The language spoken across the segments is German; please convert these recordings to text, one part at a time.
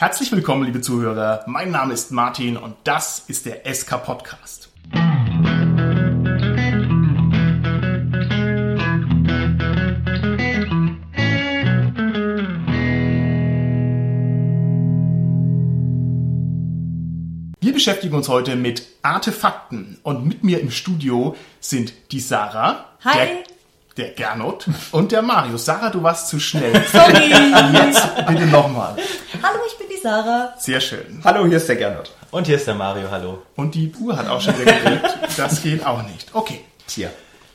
Herzlich willkommen, liebe Zuhörer. Mein Name ist Martin und das ist der SK Podcast. Wir beschäftigen uns heute mit Artefakten und mit mir im Studio sind die Sarah, Hi. der, der Gernot und der Marius. Sarah, du warst zu schnell. Sorry. Jetzt bitte nochmal. Hallo, ich die Sarah. Sehr schön. Hallo, hier ist der Gernot. Und hier ist der Mario, hallo. Und die Uhr hat auch schon wieder gedrückt. Das geht auch nicht. Okay. Tja.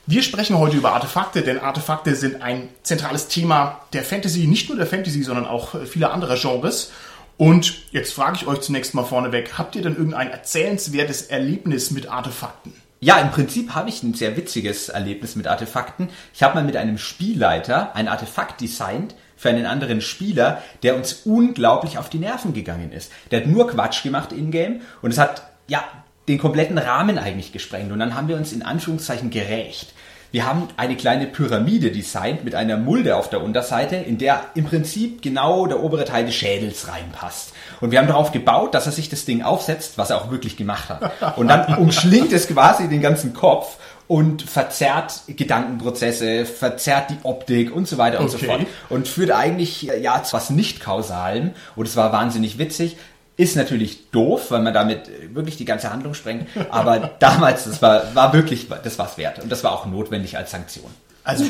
Wir sprechen heute über Artefakte, denn Artefakte sind ein zentrales Thema der Fantasy, nicht nur der Fantasy, sondern auch vieler anderer Genres. Und jetzt frage ich euch zunächst mal vorneweg, habt ihr denn irgendein erzählenswertes Erlebnis mit Artefakten? Ja, im Prinzip habe ich ein sehr witziges Erlebnis mit Artefakten. Ich habe mal mit einem Spielleiter ein Artefakt designt für einen anderen Spieler, der uns unglaublich auf die Nerven gegangen ist. Der hat nur Quatsch gemacht in-game und es hat, ja, den kompletten Rahmen eigentlich gesprengt. Und dann haben wir uns in Anführungszeichen gerächt. Wir haben eine kleine Pyramide designt mit einer Mulde auf der Unterseite, in der im Prinzip genau der obere Teil des Schädels reinpasst. Und wir haben darauf gebaut, dass er sich das Ding aufsetzt, was er auch wirklich gemacht hat. Und dann umschlingt es quasi den ganzen Kopf und verzerrt Gedankenprozesse, verzerrt die Optik und so weiter und so Okay. fort. Und führt eigentlich ja zu was nicht kausalem. Und es war wahnsinnig witzig. Ist natürlich doof, weil man damit wirklich die ganze Handlung sprengt. Aber damals, das war, war wirklich, das war's wert. Und das war auch notwendig als Sanktion. Also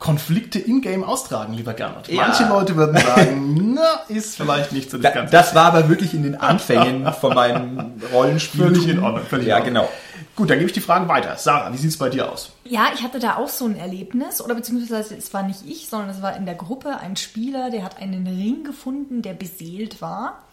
Konflikte in-game austragen, lieber Gernot. Ja. Manche Leute würden sagen, na, ist vielleicht nicht so das Da, Ganze. das war aber wirklich in den Anfängen von meinem Rollenspiel. Völlig in Ordnung, völlig ja, in Ordnung. genau. Gut, dann gebe ich die Frage weiter. Sarah, wie sieht's bei dir aus? Ja, ich hatte da auch so ein Erlebnis, oder beziehungsweise es war nicht ich, sondern es war in der Gruppe ein Spieler, der hat einen Ring gefunden, der beseelt war.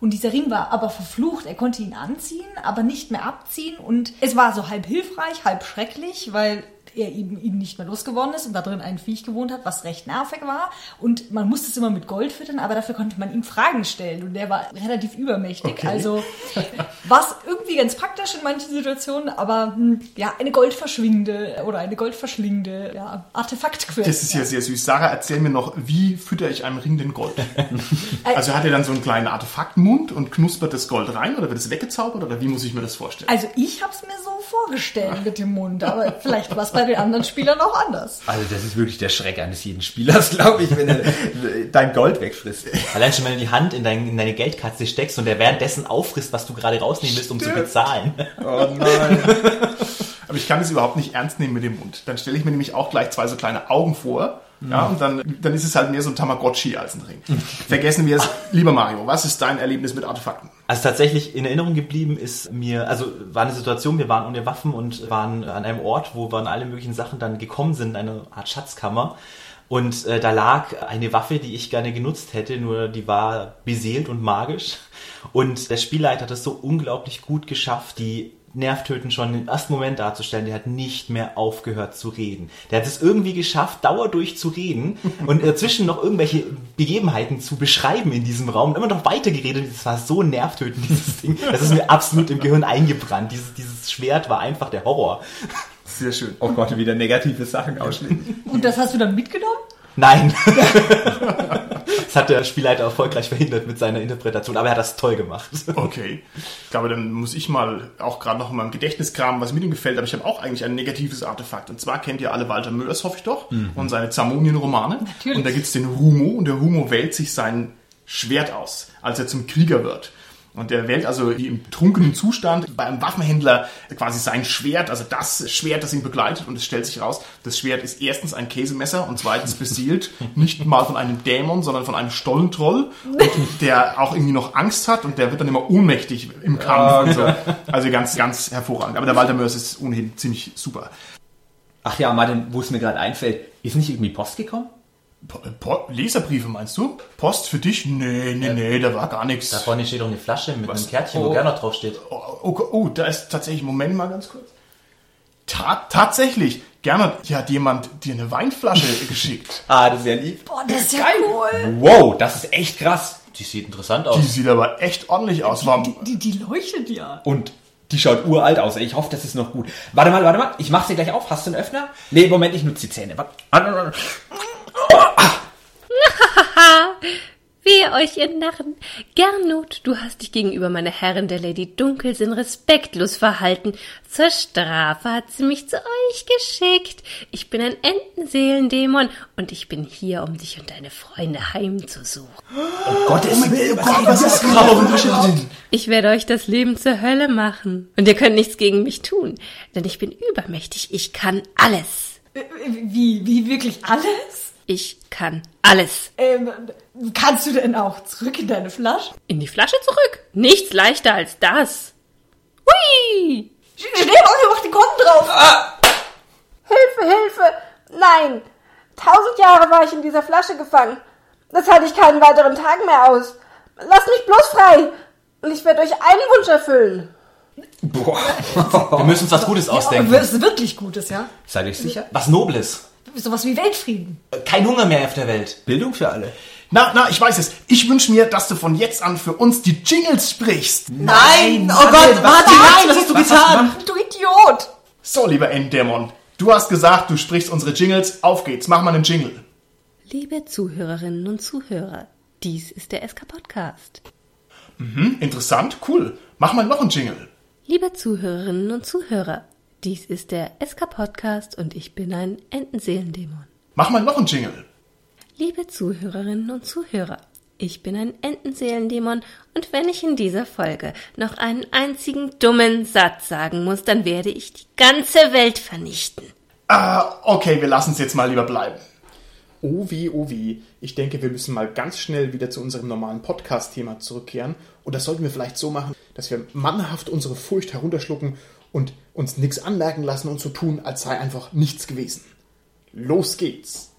Und dieser Ring war aber verflucht. Er konnte ihn anziehen, aber nicht mehr abziehen. Und es war so halb hilfreich, halb schrecklich, weil er eben ihn nicht mehr losgeworden ist und da drin ein Viech gewohnt hat, was recht nervig war. Und man musste es immer mit Gold füttern, aber dafür konnte man ihm Fragen stellen. Und der war relativ übermächtig. Okay. Also war es irgendwie ganz praktisch in manchen Situationen, aber hm, ja, eine goldverschwingende oder eine goldverschlingende ja, Artefaktquelle. Das ist ja sehr süß. Sarah, erzähl mir noch, wie fütter ich einem Ring den Gold? Also hat er dann so einen kleinen Artefaktmund und knuspert das Gold rein oder wird es weggezaubert oder wie muss ich mir das vorstellen? Also ich habe es mir so vorgestellt mit dem Mund, aber vielleicht war es bei den anderen Spielern auch anders. Also das ist wirklich der Schreck eines jeden Spielers, glaube ich, wenn er dein Gold wegfrisst. Allein schon, wenn du die Hand in, dein, in deine Geldkatze steckst und der währenddessen auffrisst, was du gerade rausnehmen willst, um zu bezahlen. Oh nein. Aber ich kann es überhaupt nicht ernst nehmen mit dem Mund. Dann stelle ich mir nämlich auch gleich zwei so kleine Augen vor. Ja, und dann, dann ist es halt mehr so ein Tamagotchi als ein Ring. Vergessen wir es. Lieber Mario, was ist dein Erlebnis mit Artefakten? Also tatsächlich in Erinnerung geblieben ist mir, also war eine Situation, wir waren ohne Waffen und waren an einem Ort, wo an alle möglichen Sachen dann gekommen sind, eine Art Schatzkammer. Und äh, da lag eine Waffe, die ich gerne genutzt hätte, nur die war beseelt und magisch. Und der Spielleiter hat es so unglaublich gut geschafft, die nervtötend schon im ersten Moment darzustellen, der hat nicht mehr aufgehört zu reden. Der hat es irgendwie geschafft, dauerdurch zu reden und dazwischen noch irgendwelche Begebenheiten zu beschreiben in diesem Raum. Immer noch weiter geredet. Das war so nervtötend, dieses Ding. Das ist mir absolut im Gehirn eingebrannt. Dieses, dieses Schwert war einfach der Horror. Sehr schön. Oh Gott, wieder negative Sachen ausschließen. Und das hast du dann mitgenommen? Nein. das hat der Spielleiter erfolgreich verhindert mit seiner Interpretation, aber er hat das toll gemacht. Okay. Ich glaube, dann muss ich mal auch gerade noch in meinem Gedächtnis kramen, was mir denn gefällt. Aber ich habe auch eigentlich ein negatives Artefakt. Und zwar kennt ihr alle Walter Mörs, hoffe ich doch, und seine Zamonien-Romane. Natürlich. Und da gibt's den Humo und der Humo wählt sich sein Schwert aus, als er zum Krieger wird. Und der wählt also im betrunkenen Zustand bei einem Waffenhändler quasi sein Schwert, also das Schwert, das ihn begleitet. Und es stellt sich raus, das Schwert ist erstens ein Käsemesser und zweitens beseelt nicht mal von einem Dämon, sondern von einem Stollentroll, der auch irgendwie noch Angst hat und der wird dann immer ohnmächtig im Kampf so. Also ganz, ganz hervorragend. Aber der Walter Mörs ist ohnehin ziemlich super. Ach ja, Martin, wo es mir gerade einfällt, ist nicht irgendwie Post gekommen? Po Leserbriefe meinst du? Post für dich? Nee, nee, nee, da war gar nichts. Da vorne steht doch eine Flasche mit Was? einem Kärtchen, Oh. wo Gernot draufsteht. Oh, oh, oh, da ist tatsächlich, Moment mal ganz kurz. Ta tatsächlich, Gernot, hier hat jemand dir eine Weinflasche geschickt. Ah, das ist ja lieb. Boah, das ist ja cool. Wow, das ist echt krass. Die sieht interessant Die aus. sieht aber echt ordentlich aus. Warum? Die, die, die leuchtet ja. Und die schaut uralt aus. Ich hoffe, das ist noch gut. Warte mal, warte mal. Ich mach sie gleich auf. Hast du einen Öffner? Nee, Moment, ich nutze die Zähne. Warte. Warte. Wehe euch, ihr Narren! Gernot, du hast dich gegenüber meiner Herrin, der Lady Dunkelsinn, respektlos verhalten. Zur Strafe hat sie mich zu euch geschickt. Ich bin ein Entenseelendämon und ich bin hier, um dich und deine Freunde heimzusuchen. Oh Gottes Willen, was ist grauenhaft? Ich werde euch das Leben zur Hölle machen. Und ihr könnt nichts gegen mich tun, denn ich bin übermächtig. Ich kann alles. Äh, Wie, wie wirklich alles? Ich kann alles. Ähm, kannst du denn auch zurück in deine Flasche? In die Flasche zurück. Nichts leichter als das. Hui! Schnell, Olli, mach die Konten drauf! Hilfe, Hilfe! Nein! Tausend Jahre war ich in dieser Flasche gefangen. Das halte ich keinen weiteren Tag mehr aus. Lasst mich bloß frei! Und ich werde euch einen Wunsch erfüllen. Wir müssen uns was Gutes ausdenken. Was wirklich Gutes, ja? Seid ihr sicher? Was Nobles. Sowas wie Weltfrieden. Kein Hunger mehr auf der Welt. Bildung für alle. Na, na, ich weiß es. Ich wünsche mir, dass du von jetzt an für uns die Jingles sprichst. Nein! Oh Gott, Martin, nein, was hast du getan? Du Idiot! So, lieber Enddämon, du hast gesagt, du sprichst unsere Jingles. Auf geht's, mach mal einen Jingle. Liebe Zuhörerinnen und Zuhörer, dies ist der SK Podcast. Hm, interessant, cool. Mach mal noch einen Jingle. Liebe Zuhörerinnen und Zuhörer, dies ist der SK Podcast und ich bin ein Entenseelendämon. Mach mal noch einen Jingle. Liebe Zuhörerinnen und Zuhörer, ich bin ein Entenseelendämon und wenn ich in dieser Folge noch einen einzigen dummen Satz sagen muss, dann werde ich die ganze Welt vernichten. Ah, okay, wir lassen es jetzt mal lieber bleiben. Oh wie, oh wie. Ich denke, wir müssen mal ganz schnell wieder zu unserem normalen Podcast-Thema zurückkehren. Und das sollten wir vielleicht so machen, dass wir mannhaft unsere Furcht herunterschlucken und uns nichts anmerken lassen und so tun, als sei einfach nichts gewesen. Los geht's.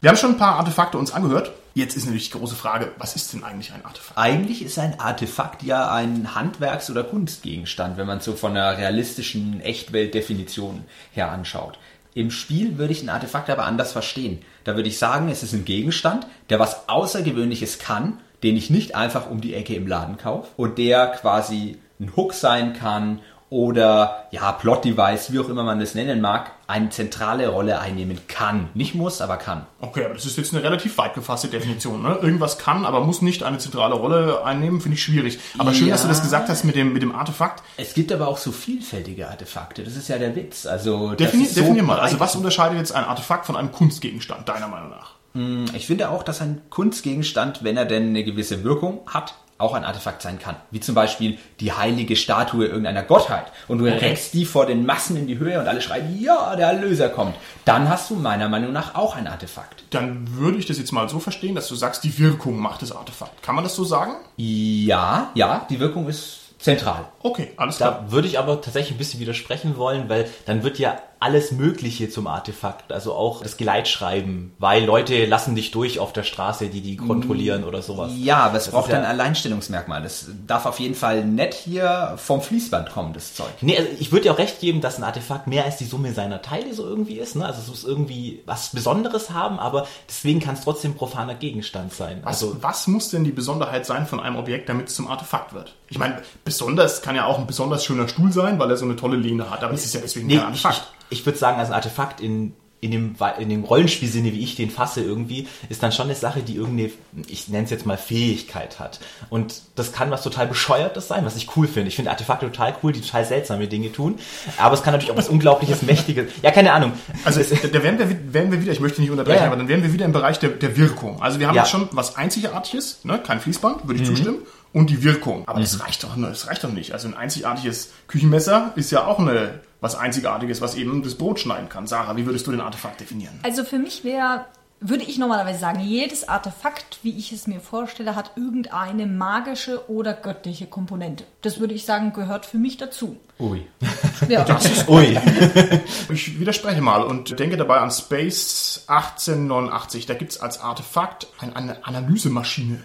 Wir haben schon ein paar Artefakte uns angehört. Jetzt ist natürlich die große Frage, was ist denn eigentlich ein Artefakt? Eigentlich ist ein Artefakt ja ein Handwerks- oder Kunstgegenstand, wenn man es so von einer realistischen Echtweltdefinition her anschaut. Im Spiel würde ich ein Artefakt aber anders verstehen. Da würde ich sagen, es ist ein Gegenstand, der was Außergewöhnliches kann, den ich nicht einfach um die Ecke im Laden kaufe und der quasi ein Hook sein kann oder ja, Plot-Device, wie auch immer man das nennen mag, eine zentrale Rolle einnehmen kann. Nicht muss, aber kann. Okay, aber das ist jetzt eine relativ weit gefasste Definition. Ne? Irgendwas kann, aber muss nicht eine zentrale Rolle einnehmen, finde ich schwierig. Aber schön, Ja. dass du das gesagt hast mit dem, mit dem Artefakt. Es gibt aber auch so vielfältige Artefakte. Das ist ja der Witz. Also das Defini ist so definier mal. Also was unterscheidet jetzt ein Artefakt von einem Kunstgegenstand, deiner Meinung nach? Ich finde auch, dass ein Kunstgegenstand, wenn er denn eine gewisse Wirkung hat, auch ein Artefakt sein kann. Wie zum Beispiel die heilige Statue irgendeiner Gottheit. Und du reckst die vor den Massen in die Höhe und alle schreien, ja, der Erlöser kommt. Dann hast du meiner Meinung nach auch ein Artefakt. Dann würde ich das jetzt mal so verstehen, dass du sagst, die Wirkung macht das Artefakt. Kann man das so sagen? Ja, ja, die Wirkung ist zentral. Okay, alles klar. Da würde ich aber tatsächlich ein bisschen widersprechen wollen, weil dann wird ja alles Mögliche zum Artefakt, also auch das Geleitschreiben, weil Leute lassen dich durch auf der Straße, die die kontrollieren oder sowas. Ja, aber es Das braucht ja- ein Alleinstellungsmerkmal. Das darf auf jeden Fall nicht hier vom Fließband kommen, das Zeug. Nee, also ich würde dir auch recht geben, dass ein Artefakt mehr als die Summe seiner Teile so irgendwie ist. Ne? Also es muss irgendwie was Besonderes haben, aber deswegen kann es trotzdem profaner Gegenstand sein. Was, Also was muss denn die Besonderheit sein von einem Objekt, damit es zum Artefakt wird? Ich meine, besonders kann ja auch ein besonders schöner Stuhl sein, weil er so eine tolle Lehne hat. Aber es ist ja deswegen nee, kein ich, Artefakt. ich, ich würde sagen, also ein Artefakt in, in, dem, in dem Rollenspielsinne, wie ich den fasse irgendwie, ist dann schon eine Sache, die irgendeine, ich nenne es jetzt mal Fähigkeit hat. Und das kann was total Bescheuertes sein, was ich cool finde. Ich finde Artefakte total cool, die total seltsame Dinge tun. Aber es kann natürlich auch was Unglaubliches, Mächtiges. Ja, keine Ahnung. Also da, da wären, wir, wi- wären wir wieder, ich möchte nicht unterbrechen, Ja, aber dann wären wir wieder im Bereich der, der Wirkung. Also wir haben Ja. jetzt schon was Einzigartiges, ne? kein Fließband, Mhm. würde ich zustimmen, und die Wirkung. Aber das reicht doch, ne? das reicht doch nicht. Also ein einzigartiges Küchenmesser ist ja auch eine, was Einzigartiges, was eben das Brot schneiden kann. Sarah, wie würdest du den Artefakt definieren? Also für mich wäre, würde ich normalerweise sagen, jedes Artefakt, wie ich es mir vorstelle, hat irgendeine magische oder göttliche Komponente. Das würde ich sagen, gehört für mich dazu. Ui. Ja. Ui. Ich widerspreche mal und denke dabei an Space 1889. Da gibt's als Artefakt ein- eine Analysemaschine,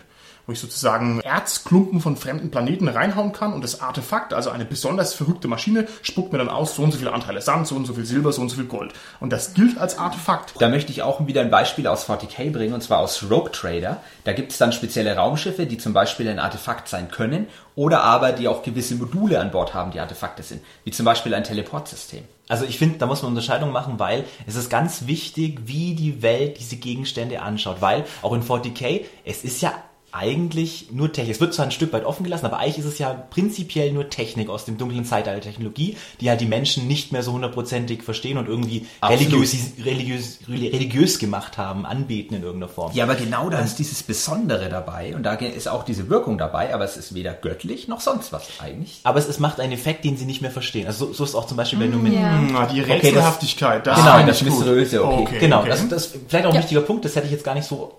wo ich sozusagen Erzklumpen von fremden Planeten reinhauen kann und das Artefakt, also eine besonders verrückte Maschine, spuckt mir dann aus, so und so viele Anteile Sand, so und so viel Silber, so und so viel Gold. Und das gilt als Artefakt. Da möchte ich auch wieder ein Beispiel aus 40k bringen, und zwar aus Rogue Trader. Da gibt es dann spezielle Raumschiffe, die zum Beispiel ein Artefakt sein können, oder aber die auch gewisse Module an Bord haben, die Artefakte sind, wie zum Beispiel ein Teleportsystem. Also ich finde, da muss man Unterscheidung machen, weil es ist ganz wichtig, wie die Welt diese Gegenstände anschaut. Weil auch in 40k, es ist ja eigentlich nur Technik. Es wird zwar ein Stück weit offen gelassen, aber eigentlich ist es ja prinzipiell nur Technik aus dem dunklen Zeitalter der Technologie, die halt die Menschen nicht mehr so hundertprozentig verstehen und irgendwie religiös, religiös, religiös gemacht haben, anbeten in irgendeiner Form. Ja, aber genau da ist dieses Besondere dabei und da ist auch diese Wirkung dabei, aber es ist weder göttlich noch sonst was eigentlich. Aber es, es macht einen Effekt, den sie nicht mehr verstehen. Also so, so ist auch zum Beispiel, wenn du mit ja. Hm, die das- Rätselhaftigkeit, das Genau, finde das gut. Mysteriöse, okay. Genau, okay. Das, das vielleicht auch ein Ja. wichtiger Punkt, das hätte ich jetzt gar nicht so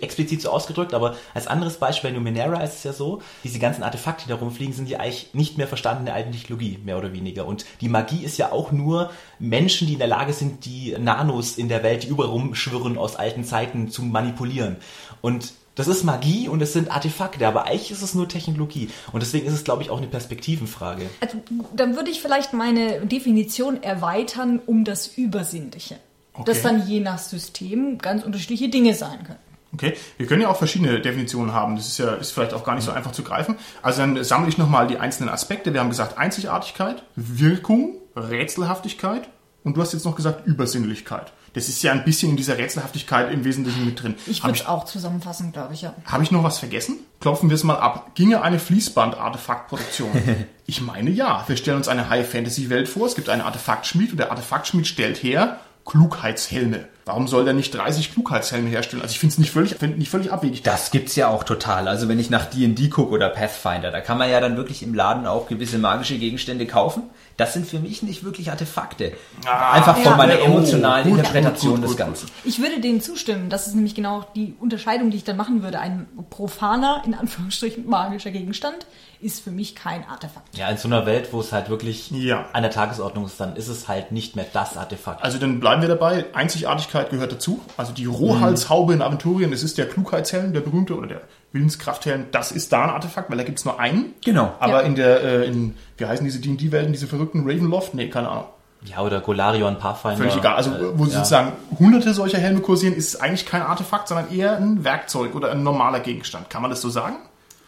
explizit so ausgedrückt, aber als anderes Beispiel bei Numenera ist es ja so, diese ganzen Artefakte, die da rumfliegen, sind ja eigentlich nicht mehr verstandene alten Technologie, mehr oder weniger. Und die Magie ist ja auch nur Menschen, die in der Lage sind, die Nanos in der Welt, die überall rumschwirren aus alten Zeiten zu manipulieren. Und das ist Magie und es sind Artefakte, aber eigentlich ist es nur Technologie. Und deswegen ist es, glaube ich, auch eine Perspektivenfrage. Also, dann würde ich vielleicht meine Definition erweitern um das Übersinnliche. Das Okay. dann je nach System ganz unterschiedliche Dinge sein können. Okay, wir können ja auch verschiedene Definitionen haben. Das ist ja ist vielleicht auch gar nicht so einfach zu greifen. Also dann sammle ich nochmal die einzelnen Aspekte. Wir haben gesagt Einzigartigkeit, Wirkung, Rätselhaftigkeit und du hast jetzt noch gesagt Übersinnlichkeit. Das ist ja ein bisschen in dieser Rätselhaftigkeit im Wesentlichen mit drin. Ich Habe würde es auch zusammenfassen, glaube ich, ja. hab ich noch was vergessen? Klopfen wir es mal ab. Ginge eine Fließband-Artefaktproduktion? ich meine ja. Wir stellen uns eine High-Fantasy-Welt vor. Es gibt einen Artefaktschmied und der Artefaktschmied stellt her Klugheitshelme. Warum soll der nicht 30 Klugheitshelme herstellen? Also ich finde es nicht völlig, find nicht völlig abwegig. Das gibt's ja auch total. Also wenn ich nach D&D gucke oder Pathfinder, da kann man ja dann wirklich im Laden auch gewisse magische Gegenstände kaufen. Das sind für mich nicht wirklich Artefakte. Einfach von Ja. meiner Oh, emotionalen gut, Interpretation gut, gut, des. Ganzen. Ich würde denen zustimmen. Das ist nämlich genau die Unterscheidung, die ich dann machen würde. Ein profaner, in Anführungsstrichen magischer Gegenstand ist für mich kein Artefakt. Ja, in so einer Welt, wo es halt wirklich Ja. an der Tagesordnung ist, dann ist es halt nicht mehr das Artefakt. Also dann bleiben wir dabei. Einzigartigkeit gehört dazu. Also die Rohhalshaube in Aventurien, das ist der Klugheitshelm, der berühmte, oder der Willenskrafthelm. Das ist da ein Artefakt, weil da gibt's nur einen. Genau. Aber Ja. in der, äh, in, wie heißen diese D&D-Welten, diese verrückten Ravenloft? Nee, keine Ahnung. Ja, oder Golarion, Pathfinder. Völlig egal. Also äh, wo ja. sozusagen hunderte solcher Helme kursieren, ist eigentlich kein Artefakt, sondern eher ein Werkzeug oder ein normaler Gegenstand. Kann man das so sagen?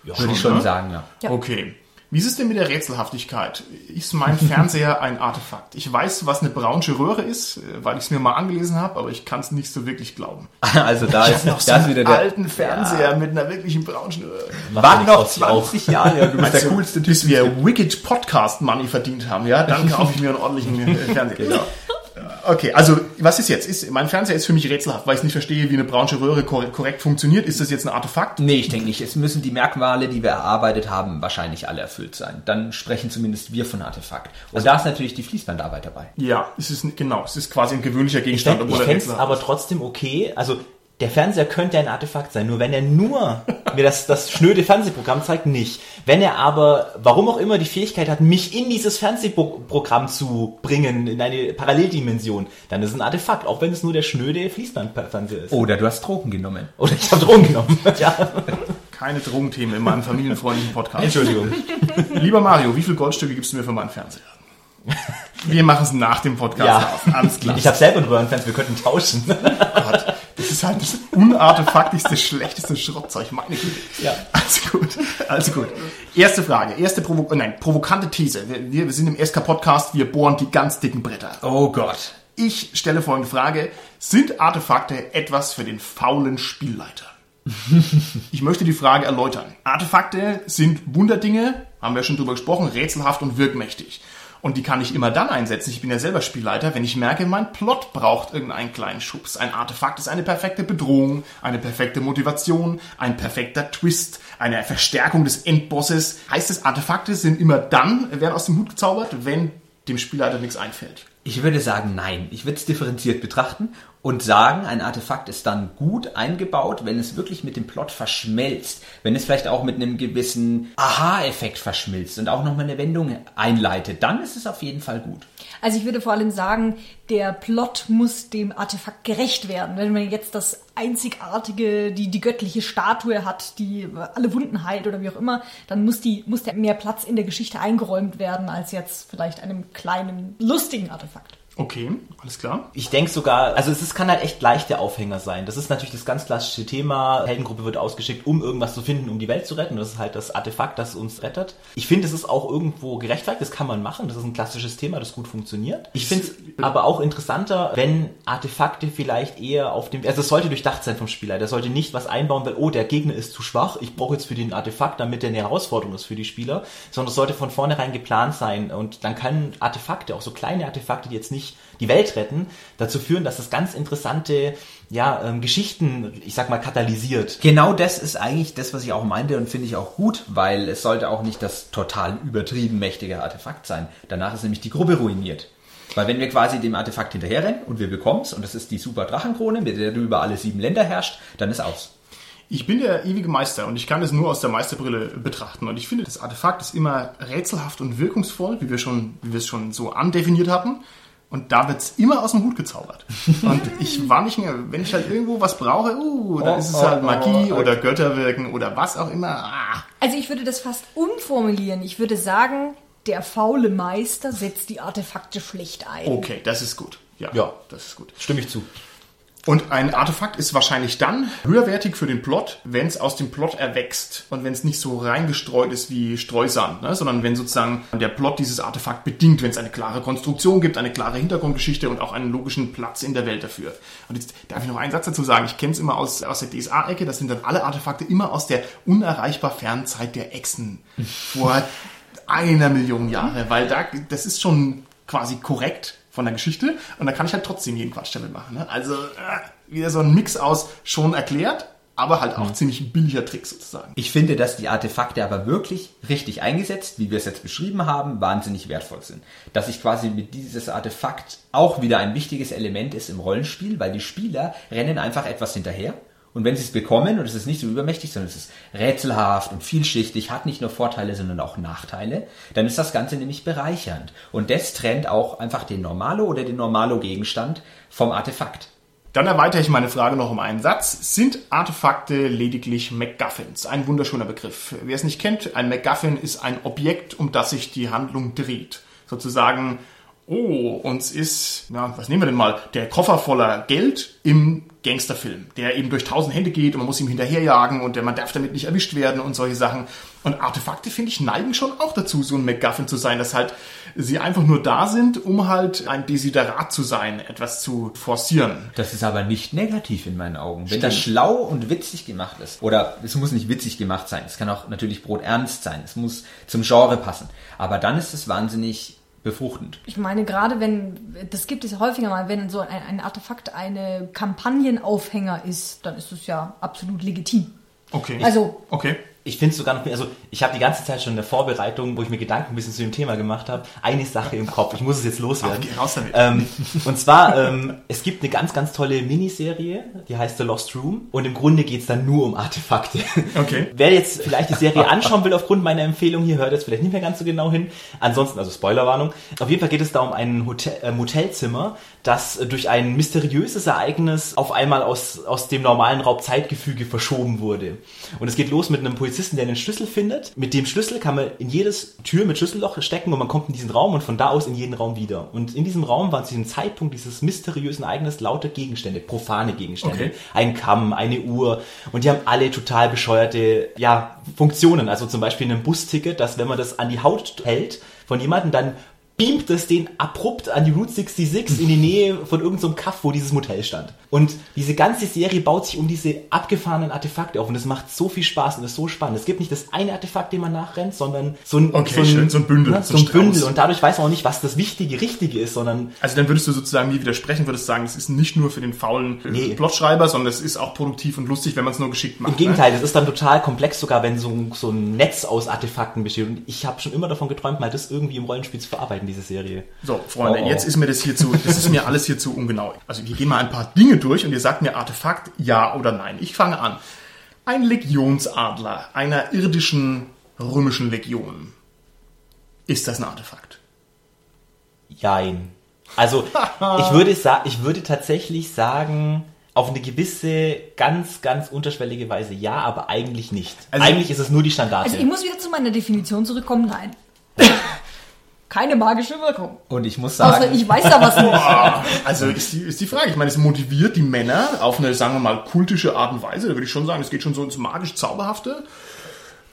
Ja, Würde ich schon ne? sagen, ja. Ja. Okay. Wie ist es denn mit der Rätselhaftigkeit? Ist mein Fernseher ein Artefakt? Ich weiß, was eine braunsche Röhre ist, äh, weil ich es mir mal angelesen habe, aber ich kann es nicht so wirklich glauben. Also da Ich ist, noch so einen wieder der... alten Fernseher mit einer wirklichen braunschen Röhre. Warte noch Macht auch. 20 Jahre du bist der coolste Typ. bis wir Wicked Podcast Money verdient haben, ja, dann kaufe ich mir einen ordentlichen Fernseher. Genau. Okay, also was ist jetzt? Ist, mein Fernseher ist für mich rätselhaft, weil ich nicht verstehe, wie eine braunsche Röhre korrekt, korrekt funktioniert. Ist das jetzt ein Artefakt? Nee, ich denke nicht. Es müssen die Merkmale, die wir erarbeitet haben, wahrscheinlich alle erfüllt sein. Dann sprechen zumindest wir von Artefakt. Und da ist natürlich die Fließbandarbeit dabei. Ja, es ist genau, es ist quasi ein gewöhnlicher Ich Gegenstand, fände obwohl er es rätselhaft aber trotzdem okay. Also der Fernseher könnte ein Artefakt sein, nur wenn er nur mir das, das schnöde Fernsehprogramm zeigt, nicht. Wenn er aber, warum auch immer, die Fähigkeit hat, mich in dieses Fernsehprogramm zu bringen, in eine Paralleldimension, dann ist es ein Artefakt, auch wenn es nur der schnöde Fließbandfernseher ist. Oder du hast Drogen genommen. Oder ich habe Drogen genommen. ja. Keine Drogenthemen in meinem familienfreundlichen Podcast. Entschuldigung. Lieber Mario, wie viele Goldstücke gibst du mir für meinen Fernseher? Wir machen es nach dem Podcast Ja. aus. Alles klar. Ich habe selber einen Röhrenfernseher, wir könnten tauschen. Gott, ist halt das unartefaktigste, schlechteste Schrottzeug. Meine Güte. Ja. Also gut, also gut. Erste Frage, erste Provo nein, provokante These. Wir, wir sind im SK-Podcast, wir bohren die ganz dicken Bretter. Oh Gott. Ich stelle folgende Frage. Sind Artefakte etwas für den faulen Spielleiter? Ich möchte die Frage erläutern. Artefakte sind Wunderdinge, haben wir schon drüber gesprochen, rätselhaft und wirkmächtig. Und die kann ich immer dann einsetzen, ich bin ja selber Spielleiter, wenn ich merke, mein Plot braucht irgendeinen kleinen Schubs. Ein Artefakt ist eine perfekte Bedrohung, eine perfekte Motivation, ein perfekter Twist, eine Verstärkung des Endbosses. Heißt es, Artefakte sind immer dann, werden aus dem Hut gezaubert, wenn dem Spielleiter nichts einfällt. Ich würde sagen, nein. Ich würde es differenziert betrachten und sagen, ein Artefakt ist dann gut eingebaut, wenn es wirklich mit dem Plot verschmelzt. Wenn es vielleicht auch mit einem gewissen Aha-Effekt verschmilzt und auch nochmal eine Wendung einleitet. Dann ist es auf jeden Fall gut. Also ich würde vor allem sagen, der Plot muss dem Artefakt gerecht werden. Wenn man jetzt das einzigartige, die, die göttliche Statue hat, die alle Wunden heilt oder wie auch immer, dann muss die, muss der mehr Platz in der Geschichte eingeräumt werden, als jetzt vielleicht einem kleinen, lustigen Artefakt. Okay, alles klar. Ich denke sogar, also es ist, kann halt echt leicht der Aufhänger sein. Das ist natürlich das ganz klassische Thema. Heldengruppe wird ausgeschickt, um irgendwas zu finden, um die Welt zu retten. Das ist halt das Artefakt, das uns rettet. Ich finde, es ist auch irgendwo gerechtfertigt. Das kann man machen. Das ist ein klassisches Thema, das gut funktioniert. Ich finde es aber auch interessanter, wenn Artefakte vielleicht eher auf dem, also es sollte durchdacht sein vom Spieler. Der sollte nicht was einbauen, weil, oh, der Gegner ist zu schwach. Ich brauche jetzt für den Artefakt, damit der eine Herausforderung ist für die Spieler. Sondern es sollte von vornherein geplant sein. Und dann können Artefakte, auch so kleine Artefakte, die jetzt nicht die Welt retten, dazu führen, dass das ganz interessante ja, ähm, Geschichten, ich sag mal, katalysiert. Genau das ist eigentlich das, was ich auch meinte und finde ich auch gut, weil es sollte auch nicht das total übertrieben mächtige Artefakt sein. Danach ist nämlich die Gruppe ruiniert. Weil wenn wir quasi dem Artefakt hinterherrennen und wir bekommen es, und das ist die super Drachenkrone, mit der du über alle sieben Länder herrschst, dann ist aus. Ich bin der ewige Meister und ich kann es nur aus der Meisterbrille betrachten. Und ich finde, das Artefakt ist immer rätselhaft und wirkungsvoll, wie wir, schon, wie wir es schon so andefiniert hatten. Und da wird's immer aus dem Hut gezaubert. Und ich war nicht mehr, wenn ich halt irgendwo was brauche, uh, dann Oh, ist es oh, halt Magie oh, oder Götterwirken oder was auch immer. Ah. Also ich würde das fast umformulieren. Ich würde sagen, der faule Meister setzt die Artefakte schlecht ein. Okay, das ist gut. Ja, Ja. das ist gut. Stimme ich zu. Und ein Artefakt ist wahrscheinlich dann höherwertig für den Plot, wenn es aus dem Plot erwächst und wenn es nicht so reingestreut ist wie Streusand, ne? sondern wenn sozusagen der Plot dieses Artefakt bedingt, wenn es eine klare Konstruktion gibt, eine klare Hintergrundgeschichte und auch einen logischen Platz in der Welt dafür. Und jetzt darf ich noch einen Satz dazu sagen. Ich kenne es immer aus, aus der DSA-Ecke, das sind dann alle Artefakte immer aus der unerreichbar fernen Zeit der Echsen vor einer Million Jahre, weil da, das ist schon quasi korrekt von der Geschichte und da kann ich halt trotzdem jeden Quatsch damit machen. Ne? Also äh, wieder so ein Mix aus schon erklärt, aber halt auch ziemlich ein billiger Trick sozusagen. Ich finde, dass die Artefakte aber wirklich richtig eingesetzt, wie wir es jetzt beschrieben haben, wahnsinnig wertvoll sind. Dass sich quasi mit dieses Artefakt auch wieder ein wichtiges Element ist im Rollenspiel, weil die Spieler rennen einfach etwas hinterher. Und wenn sie es bekommen, und es ist nicht so übermächtig, sondern es ist rätselhaft und vielschichtig, hat nicht nur Vorteile, sondern auch Nachteile, dann ist das Ganze nämlich bereichernd. Und das trennt auch einfach den Normalo oder den Normalo-Gegenstand vom Artefakt. Dann erweitere ich meine Frage noch um einen Satz. Sind Artefakte lediglich MacGuffins? Ein wunderschöner Begriff. Wer es nicht kennt, ein MacGuffin ist ein Objekt, um das sich die Handlung dreht. Sozusagen, oh, uns ist, na, was nehmen wir denn mal, der Koffer voller Geld im Gangsterfilm, der eben durch tausend Hände geht und man muss ihm hinterherjagen und man darf damit nicht erwischt werden und solche Sachen. Und Artefakte, finde ich, neigen schon auch dazu, so ein MacGuffin zu sein, dass halt sie einfach nur da sind, um halt ein Desiderat zu sein, etwas zu forcieren. Das ist aber nicht negativ in meinen Augen. Wenn Stimmt. das schlau und witzig gemacht ist, oder es muss nicht witzig gemacht sein, es kann auch natürlich broternst sein, es muss zum Genre passen, aber dann ist es wahnsinnig befruchtend. Ich meine, gerade wenn, das gibt es häufiger mal, wenn so ein, ein Artefakt eine Kampagnenaufhänger ist, dann ist es ja absolut legitim. Okay. Also- okay. Ich finde es sogar noch, also ich habe die ganze Zeit schon in der Vorbereitung, wo ich mir Gedanken ein bisschen zu dem Thema gemacht habe, eine Sache im Kopf. Ich muss es jetzt loswerden. Geh raus damit. Ähm, und zwar, ähm, es gibt eine ganz, ganz tolle Miniserie, die heißt The Lost Room. Und im Grunde geht's dann nur um Artefakte. Okay. Wer jetzt vielleicht die Serie anschauen will aufgrund meiner Empfehlung hier, hört jetzt vielleicht nicht mehr ganz so genau hin. Ansonsten, also Spoilerwarnung. Auf jeden Fall geht es da um ein Hotel, äh, Motelzimmer, das äh, durch ein mysteriöses Ereignis auf einmal aus, aus dem normalen Raubzeitgefüge verschoben wurde. Und es geht los mit einem Polizisten, der einen Schlüssel findet. Mit dem Schlüssel kann man in jedes Tür mit Schlüsselloch stecken und man kommt in diesen Raum und von da aus in jeden Raum wieder. Und in diesem Raum waren zu diesem Zeitpunkt dieses mysteriösen Ereignisses lauter Gegenstände, profane Gegenstände. Okay. Ein Kamm, eine Uhr und die haben alle total bescheuerte ja, Funktionen. Also zum Beispiel ein Busticket, dass wenn man das an die Haut hält von jemandem, dann beamt es den abrupt an die Route 66 in die Nähe von irgendeinem so Kaff, wo dieses Motel stand. Und diese ganze Serie baut sich um diese abgefahrenen Artefakte auf und es macht so viel Spaß und ist so spannend. Es gibt nicht das eine Artefakt, dem man nachrennt, sondern so ein, Okay, so ein, schön, so ein Bündel, ne, so ein Bündel. Und dadurch weiß man auch nicht, was das Wichtige, Richtige ist, sondern Also dann würdest du sozusagen mir widersprechen, würdest sagen, es ist nicht nur für den faulen äh, Nee. Plotschreiber, sondern es ist auch produktiv und lustig, wenn man es nur geschickt macht. Im Gegenteil, das ist dann total komplex, sogar wenn so, so ein Netz aus Artefakten besteht. Und ich habe schon immer davon geträumt, mal das irgendwie im Rollenspiel zu verarbeiten, diese Serie. So, Freunde, Oh, oh. jetzt ist mir das hier zu, das ist mir alles hier zu ungenau. Also wir gehen mal ein paar Dinge durch und ihr sagt mir Artefakt, ja oder nein. Ich fange an. Ein Legionsadler einer irdischen römischen Legion. Ist das ein Artefakt? Jein. Also, ich würde, ich würde tatsächlich sagen, auf eine gewisse, ganz, ganz unterschwellige Weise ja, aber eigentlich nicht. Also- eigentlich ist es nur die Standarte. Also ich muss wieder zu meiner Definition zurückkommen. Nein. Keine magische Wirkung. Und ich muss Außer sagen, ich weiß da was nicht. Also ist die, ist die Frage. Ich meine, es motiviert die Männer auf eine, sagen wir mal, kultische Art und Weise. Da würde ich schon sagen, es geht schon so ins magisch-zauberhafte.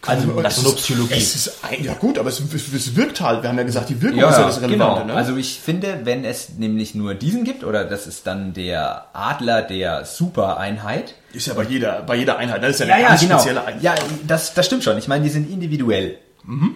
Also das ist Psychologie. Es ist ein, ja gut, aber es, es, es wirkt halt. Wir haben ja gesagt, die Wirkung ja, ist ja das genau. Relevante. Ne? Also ich finde, wenn es nämlich nur diesen gibt, oder das ist dann der Adler der Supereinheit, ist ja bei jeder, bei jeder Einheit. ne? Das ist ja eine ganz spezielle Einheit. Ja, das, das stimmt schon. Ich meine, die sind individuell.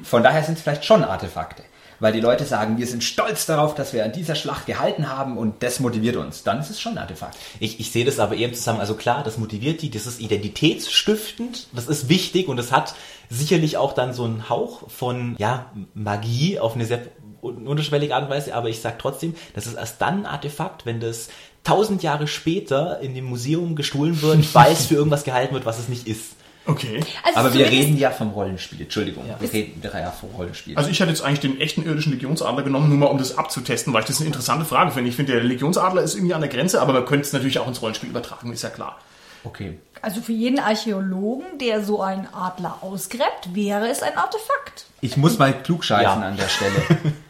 Von daher sind es vielleicht schon Artefakte. Weil die Leute sagen, wir sind stolz darauf, dass wir an dieser Schlacht gehalten haben und das motiviert uns. Dann ist es schon ein Artefakt. Ich, ich sehe das aber eher im Zusammenhang, also klar, das motiviert die, das ist identitätsstiftend, das ist wichtig und es hat sicherlich auch dann so einen Hauch von, ja, Magie auf eine sehr un- unterschwellige Art und Weise, aber ich sag trotzdem, das ist erst dann ein Artefakt, wenn das tausend Jahre später in dem Museum gestohlen wird, weil es für irgendwas gehalten wird, was es nicht ist. Okay. Also Aber wir reden ja vom Rollenspiel. Entschuldigung, wir reden ja vom Rollenspiel. Also ich hatte jetzt eigentlich den echten irdischen Legionsadler genommen, nur mal um das abzutesten, weil ich das eine interessante Frage finde. Ich finde, der Legionsadler ist irgendwie an der Grenze, aber man könnte es natürlich auch ins Rollenspiel übertragen, ist ja klar. okay. Also für jeden Archäologen, der so einen Adler ausgräbt, wäre es ein Artefakt. Ich muss mal klugscheißen Ja. an der Stelle.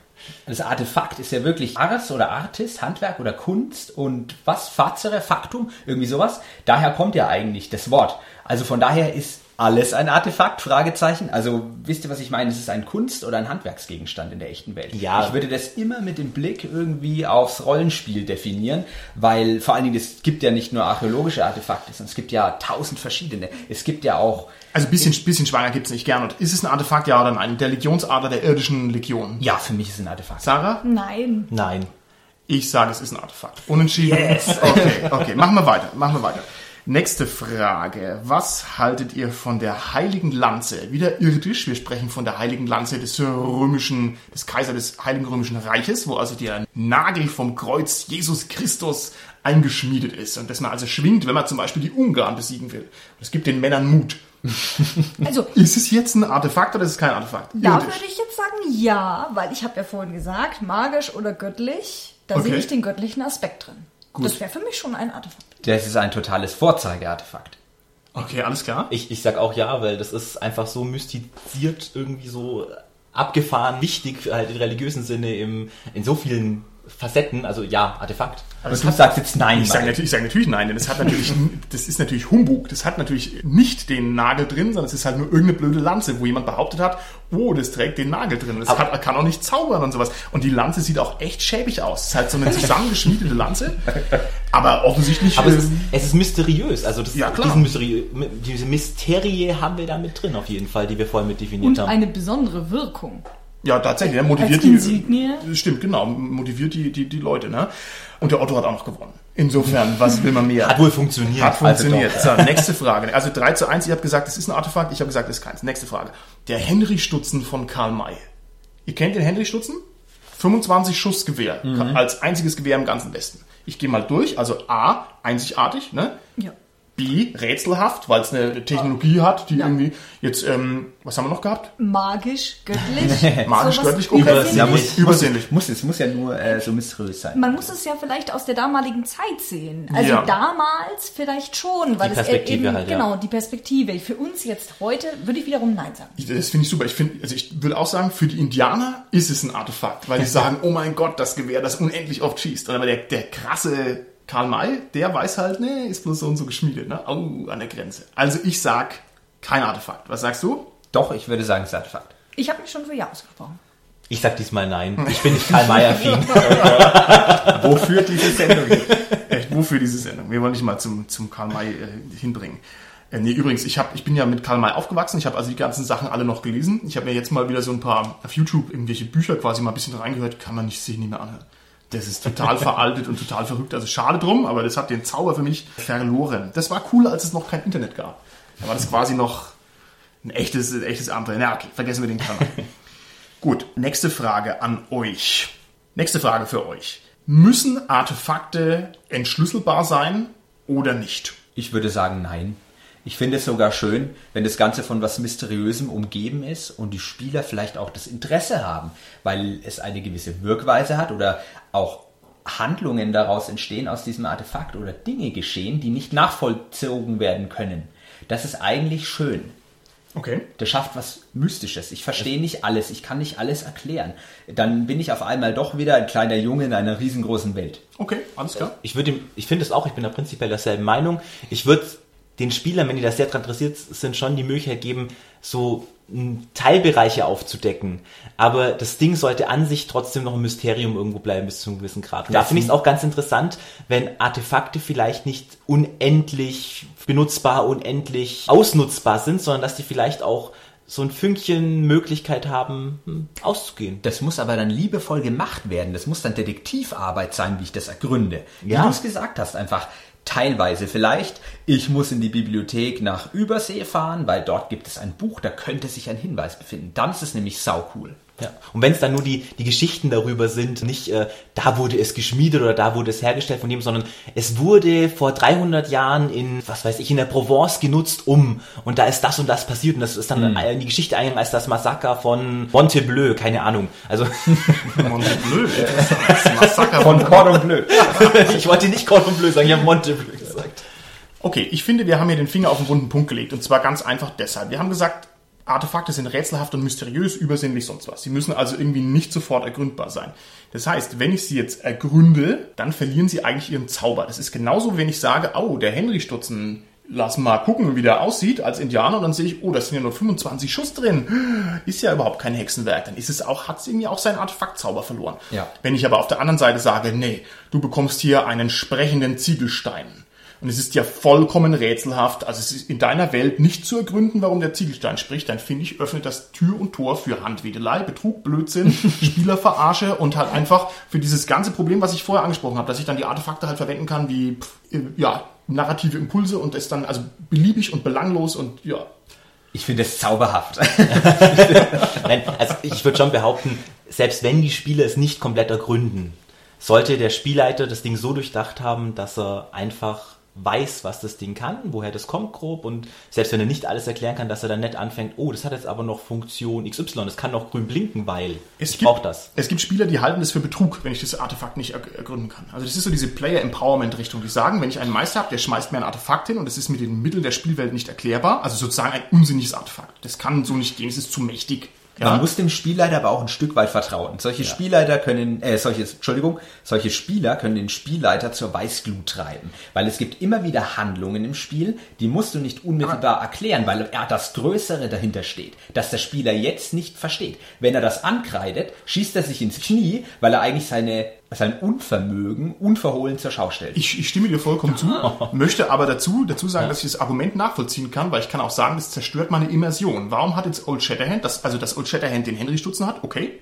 Das Artefakt ist ja wirklich Ars oder Artis, Handwerk oder Kunst und was? Fazere, Faktum, irgendwie sowas. Daher kommt ja eigentlich das Wort. Also von daher ist alles ein Artefakt? Fragezeichen. Also wisst ihr, was ich meine? Ist es ein Kunst- oder ein Handwerksgegenstand in der echten Welt? Ja. Ich würde das immer mit dem Blick irgendwie aufs Rollenspiel definieren, weil vor allen Dingen es gibt ja nicht nur archäologische Artefakte, sondern es gibt ja tausend verschiedene. Es gibt ja auch Also ein bisschen, bisschen schwanger gibt's nicht gern. Und ist es ein Artefakt, ja oder nein? Der Legionsadler der irdischen Legion. ja, für mich ist es ein Artefakt. Sarah? Nein. Nein. Ich sage, es ist ein Artefakt. Unentschieden. Okay, okay. Machen wir weiter. Machen wir weiter. Nächste Frage. Was haltet ihr von der heiligen Lanze? Wieder irdisch. Wir sprechen von der heiligen Lanze des römischen, des Kaiser des heiligen römischen Reiches, wo also der Nagel vom Kreuz Jesus Christus eingeschmiedet ist. Und das man also schwingt, wenn man zum Beispiel die Ungarn besiegen will. Das gibt den Männern Mut. Also Ist es jetzt ein Artefakt oder ist es kein Artefakt? da Irdisch. würde ich jetzt sagen ja, weil ich habe ja vorhin gesagt, magisch oder göttlich, da Okay. sehe ich den göttlichen Aspekt drin. Gut. Das wäre für mich schon ein Artefakt. Das ist ein totales Vorzeigeartefakt. Okay, alles klar. Ich, ich sag auch ja, weil das ist einfach so mystiziert, irgendwie so abgefahren, wichtig, halt im religiösen Sinne, im, in so vielen Facetten. Also ja, Artefakt. Und du sagst jetzt nein. Ich sage natürlich, ich sag natürlich nein, denn es hat natürlich, das ist natürlich Humbug. Das hat natürlich nicht den Nagel drin, sondern es ist halt nur irgendeine blöde Lanze, wo jemand behauptet hat, oh, das trägt den Nagel drin. Das hat, kann auch nicht zaubern und sowas. Und die Lanze sieht auch echt schäbig aus. Es ist halt so eine zusammengeschmiedete Lanze. Aber offensichtlich. Aber es ist, ähm, es ist mysteriös. Also das, Ja, klar. diese Mysterie haben wir da mit drin auf jeden Fall, die wir vorhin mit definiert Und haben. eine besondere Wirkung. Ja, tatsächlich, er motiviert Als die. Insignie? Stimmt, genau, motiviert die, die, die Leute, ne? Und der Otto hat auch noch gewonnen. Insofern, was will man mehr? Hat wohl funktioniert. Hat funktioniert. Also so, nächste Frage. Also 3 zu 1, ihr habt gesagt, es ist ein Artefakt, ich habe gesagt, es ist keins. Nächste Frage. Der Henry-Stutzen von Karl May. Ihr kennt den Henry-Stutzen? 25 Schussgewehr, Mhm. als einziges Gewehr im ganzen Westen. Ich gehe mal durch, also A, einzigartig, ne? Ja. B, rätselhaft, weil es eine Technologie hat, die irgendwie jetzt, ähm, was haben wir noch gehabt? Magisch, göttlich. Magisch, sowas göttlich, okay. übersinnlich. Ja, muss, Übersinnlich. Muss, es muss ja nur äh, so mysteriös sein. Man muss es ja vielleicht aus der damaligen Zeit sehen. Also Ja. damals vielleicht schon, weil Die es Perspektive eben, halt, ja. genau, die Perspektive. Für uns jetzt heute würde ich wiederum Nein sagen. Das finde ich super. Ich finde, also ich würde auch sagen, für die Indianer ist es ein Artefakt, weil die sagen, oh mein Gott, das Gewehr, das unendlich oft schießt. Aber der, der krasse Karl May, der weiß halt, ne, ist bloß so und so geschmiedet, ne? Au, an der Grenze. Also ich sag kein Artefakt. Was sagst du? Doch, ich würde sagen, es ist ein Artefakt. Ich habe mich schon für Ja ausgesprochen. Ich sag diesmal nein. Ich bin nicht Karl May-affin. Wofür diese Sendung? Echt, wofür diese Sendung? Wir wollen dich mal zum, zum Karl May äh, hinbringen. Äh, nee, übrigens, ich, hab, ich bin ja mit Karl May aufgewachsen. Ich habe also die ganzen Sachen alle noch gelesen. Ich habe mir jetzt mal wieder so ein paar auf YouTube irgendwelche Bücher quasi mal ein bisschen reingehört. Kann man nicht sich nicht mehr anhören. Das ist total veraltet und total verrückt. Also schade drum, aber das hat den Zauber für mich verloren. Das war cooler, als es noch kein Internet gab. Da war das quasi noch ein echtes, ein echtes Abenteuer. Na, okay, vergessen wir den May. Gut, nächste Frage an euch. Nächste Frage für euch. Müssen Artefakte entschlüsselbar sein oder nicht? Ich würde sagen, nein. Ich finde es sogar schön, wenn das Ganze von was Mysteriösem umgeben ist und die Spieler vielleicht auch das Interesse haben, weil es eine gewisse Wirkweise hat oder auch Handlungen daraus entstehen aus diesem Artefakt oder Dinge geschehen, die nicht nachvollzogen werden können. Das ist eigentlich schön. Okay. Der schafft was Mystisches. Ich verstehe nicht alles, ich kann nicht alles erklären. Dann bin ich auf einmal doch wieder ein kleiner Junge in einer riesengroßen Welt. Okay, alles klar. Ich würde, ihm- ich finde es auch, ich bin da prinzipiell derselben Meinung. Ich würde den Spielern, wenn die da sehr dran interessiert sind, schon die Möglichkeit geben, so Teilbereiche aufzudecken. Aber das Ding sollte an sich trotzdem noch ein Mysterium irgendwo bleiben bis zu einem gewissen Grad. Und da finde ich es auch ganz interessant, wenn Artefakte vielleicht nicht unendlich benutzbar, unendlich ausnutzbar sind, sondern dass die vielleicht auch so ein Fünkchen Möglichkeit haben, hm, auszugehen. Das muss aber dann liebevoll gemacht werden. Das muss dann Detektivarbeit sein, wie ich das ergründe. Wie Ja. du es gesagt hast, einfach teilweise. Vielleicht, ich muss in die Bibliothek nach Übersee fahren, weil dort gibt es ein Buch, da könnte sich ein Hinweis befinden. Dann ist es nämlich saucool. Ja. Und wenn es dann nur die, die Geschichten darüber sind, nicht äh, da wurde es geschmiedet oder da wurde es hergestellt von dem, sondern es wurde vor 300 Jahren in, was weiß ich, in der Provence genutzt, um und da ist das und das passiert und das ist dann in die Geschichte eingegangen als das Massaker von Montebleu, keine Ahnung. Also Montebleu, das Massaker Von Cordon Bleu. ich wollte nicht Cordon Bleu sagen, ich habe Montebleu gesagt. Okay, ich finde, wir haben hier den Finger auf den wunden Punkt gelegt. Und zwar ganz einfach deshalb. Wir haben gesagt, Artefakte sind rätselhaft und mysteriös, übersinnlich, sonst was. Sie müssen also irgendwie nicht sofort ergründbar sein. Das heißt, wenn ich sie jetzt ergründe, dann verlieren sie eigentlich ihren Zauber. Das ist genauso, wenn ich sage, oh, der Henry Stutzen, lass mal gucken, wie der aussieht als Indianer. Und dann sehe ich, oh, da sind ja nur 25 Schuss drin. Ist ja überhaupt kein Hexenwerk. Dann ist es auch, hat es irgendwie auch seinen Artefaktzauber verloren. Ja. Wenn ich aber auf der anderen Seite sage, nee, du bekommst hier einen sprechenden Ziegelstein. Und es ist ja vollkommen rätselhaft, also es ist in deiner Welt nicht zu ergründen, warum der Ziegelstein spricht, dann finde ich, öffnet das Tür und Tor für Handwedelei, Betrug, Blödsinn, Spielerverarsche und halt einfach für dieses ganze Problem, was ich vorher angesprochen habe, dass ich dann die Artefakte halt verwenden kann wie, pff, ja, narrative Impulse und es dann also beliebig und belanglos und ja, Ich finde es zauberhaft. Nein, also ich würde schon behaupten, selbst wenn die Spieler es nicht komplett ergründen, sollte der Spielleiter das Ding so durchdacht haben, dass er einfach weiß, was das Ding kann, woher das kommt grob und selbst wenn er nicht alles erklären kann, dass er dann nicht anfängt, oh, das hat jetzt aber noch Funktion XY, das kann noch grün blinken, weil Es ich brauche das. Es gibt Spieler, die halten das für Betrug, wenn ich das Artefakt nicht erg- ergründen kann. Also das ist so diese Player-Empowerment-Richtung. Die sagen, wenn ich einen Meister habe, der schmeißt mir ein Artefakt hin und es ist mit den Mitteln der Spielwelt nicht erklärbar, also sozusagen ein unsinniges Artefakt. Das kann so nicht gehen, es ist zu mächtig. Ja? Man muss dem Spielleiter aber auch ein Stück weit vertrauen. Solche Spielleiter können, äh, solche, Entschuldigung, solche Spieler können den Spielleiter zur Weißglut treiben. Weil es gibt immer wieder Handlungen im Spiel, die musst du nicht unmittelbar erklären, weil er das Größere dahinter steht, das der Spieler jetzt nicht versteht. Wenn er das ankreidet, schießt er sich ins Knie, weil er eigentlich seine, sein Unvermögen unverhohlen zur Schau stellt. Ich, ich stimme dir vollkommen zu, möchte aber dazu, dazu sagen, dass ich das Argument nachvollziehen kann, weil ich kann auch sagen, das zerstört meine Immersion. Warum hat jetzt Old Shatterhand, das, also dass Old Shatterhand den Henry Stutzen hat, okay,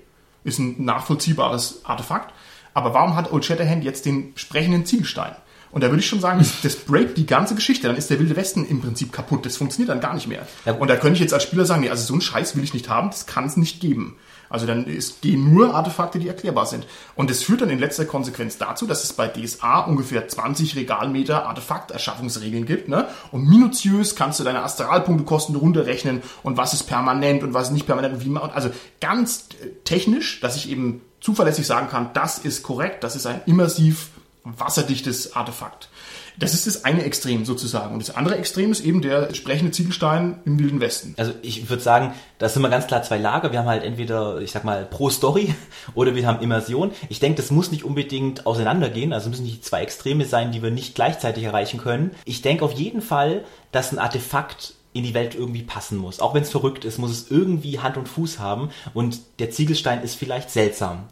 ist ein nachvollziehbares Artefakt, aber warum hat Old Shatterhand jetzt den sprechenden Ziegelstein? Und da würde ich schon sagen, das, das breakt die ganze Geschichte. Dann ist der Wilde Westen im Prinzip kaputt. Das funktioniert dann gar nicht mehr. Ja. Und da könnte ich jetzt als Spieler sagen, nee, also so einen Scheiß will ich nicht haben, das kann es nicht geben. Also dann es gehen nur Artefakte, die erklärbar sind. Und es führt dann in letzter Konsequenz dazu, dass es bei DSA ungefähr 20 Regalmeter Artefakterschaffungsregeln gibt. Ne? Und minutiös kannst du deine Astralpunktekosten runterrechnen und was ist permanent und was nicht permanent und wie man. Also ganz äh, technisch, dass ich eben zuverlässig sagen kann, das ist korrekt, das ist ein immersiv wasserdichtes Artefakt. Das ist das eine Extrem sozusagen. Und das andere Extrem ist eben der sprechende Ziegelstein im Wilden Westen. Also ich würde sagen, das sind wir ganz klar zwei Lager. Wir haben halt entweder, ich sag mal, pro Story oder wir haben Immersion. Ich denke, das muss nicht unbedingt auseinandergehen. Also müssen nicht zwei Extreme sein, die wir nicht gleichzeitig erreichen können. Ich denke auf jeden Fall, dass ein Artefakt in die Welt irgendwie passen muss. Auch wenn es verrückt ist, muss es irgendwie Hand und Fuß haben. Und der Ziegelstein ist vielleicht seltsam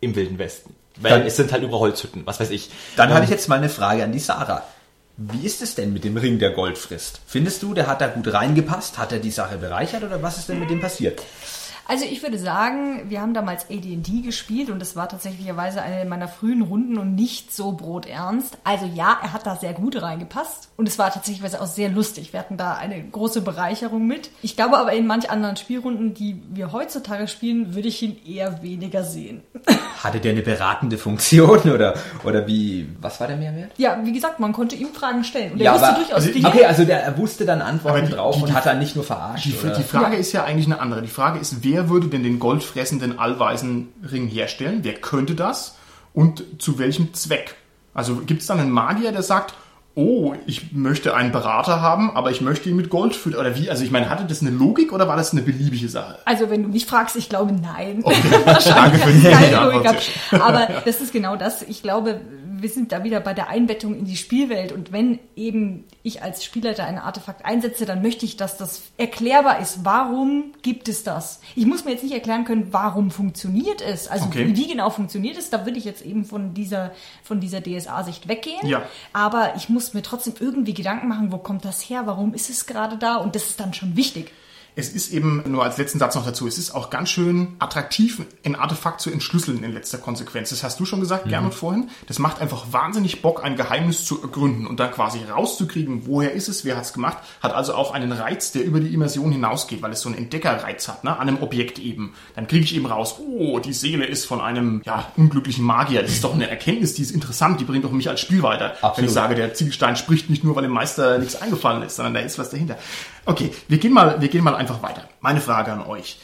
im Wilden Westen. Weil Dann- es sind halt überall Holzhütten, was weiß ich. Dann habe Ähm, ich jetzt mal eine Frage an die Sarah. Wie ist es denn mit dem Ring, der Gold frisst? Findest du, der hat da gut reingepasst? Hat er die Sache bereichert oder was ist denn mit dem passiert? Also ich würde sagen, wir haben damals AD&D gespielt und das war tatsächlicherweise eine meiner frühen Runden und nicht so broternst. Also ja, er hat da sehr gut reingepasst und es war tatsächlich auch sehr lustig. Wir hatten da eine große Bereicherung mit. Ich glaube aber in manch anderen Spielrunden, die wir heutzutage spielen, würde ich ihn eher weniger sehen. Hatte der eine beratende Funktion oder, oder wie, was war der Mehrwert? Ja, wie gesagt, man konnte ihm Fragen stellen und er wusste durchaus also, Dinge. okay, also der, er wusste dann Antworten Aber die- drauf die- und hat dann nicht nur verarscht. Die, oder? die Frage ist ja eigentlich eine andere. Die Frage ist, wer würde denn den goldfressenden allweisen Ring herstellen? Wer könnte das? Und zu welchem Zweck? Also gibt es dann einen Magier, der sagt, oh, ich möchte einen Berater haben, aber ich möchte ihn mit Gold füttern. Oder wie? Also ich meine, hatte das eine Logik oder war das eine beliebige Sache? Also wenn du mich fragst, ich glaube nein. Okay. Wahrscheinlich Danke für die. Logik. Aber das ist genau das. Ich glaube, wir sind da wieder bei der Einbettung in die Spielwelt. Und wenn eben ich als Spielleiter ein Artefakt einsetze, dann möchte ich, dass das erklärbar ist. Warum gibt es das? Ich muss mir jetzt nicht erklären können, warum funktioniert es. Also Okay. wie genau funktioniert es? Da würde ich jetzt eben von dieser, von dieser DSA-Sicht weggehen. Ja. Aber ich muss mir trotzdem irgendwie Gedanken machen, wo kommt das her? Warum ist es gerade da? Und das ist dann schon wichtig. Es ist eben, nur als letzten Satz noch dazu, es ist auch ganz schön attraktiv, ein Artefakt zu entschlüsseln in letzter Konsequenz. Das hast du schon gesagt, Gernot, vorhin. Das macht einfach wahnsinnig Bock, ein Geheimnis zu ergründen und dann quasi rauszukriegen, woher ist es, wer hat es gemacht. Hat also auch einen Reiz, der über die Immersion hinausgeht, weil es so einen Entdeckerreiz hat, ne? an einem Objekt eben. Dann kriege ich eben raus, oh, die Seele ist von einem ja, unglücklichen Magier. Das ist doch eine Erkenntnis, die ist interessant, die bringt doch mich als Spiel weiter. Wenn Absolut. ich sage, der Ziegelstein spricht nicht nur, weil dem Meister nichts eingefallen ist, sondern da ist was dahinter. Okay, wir gehen mal, wir gehen mal einfach weiter. Meine Frage an euch.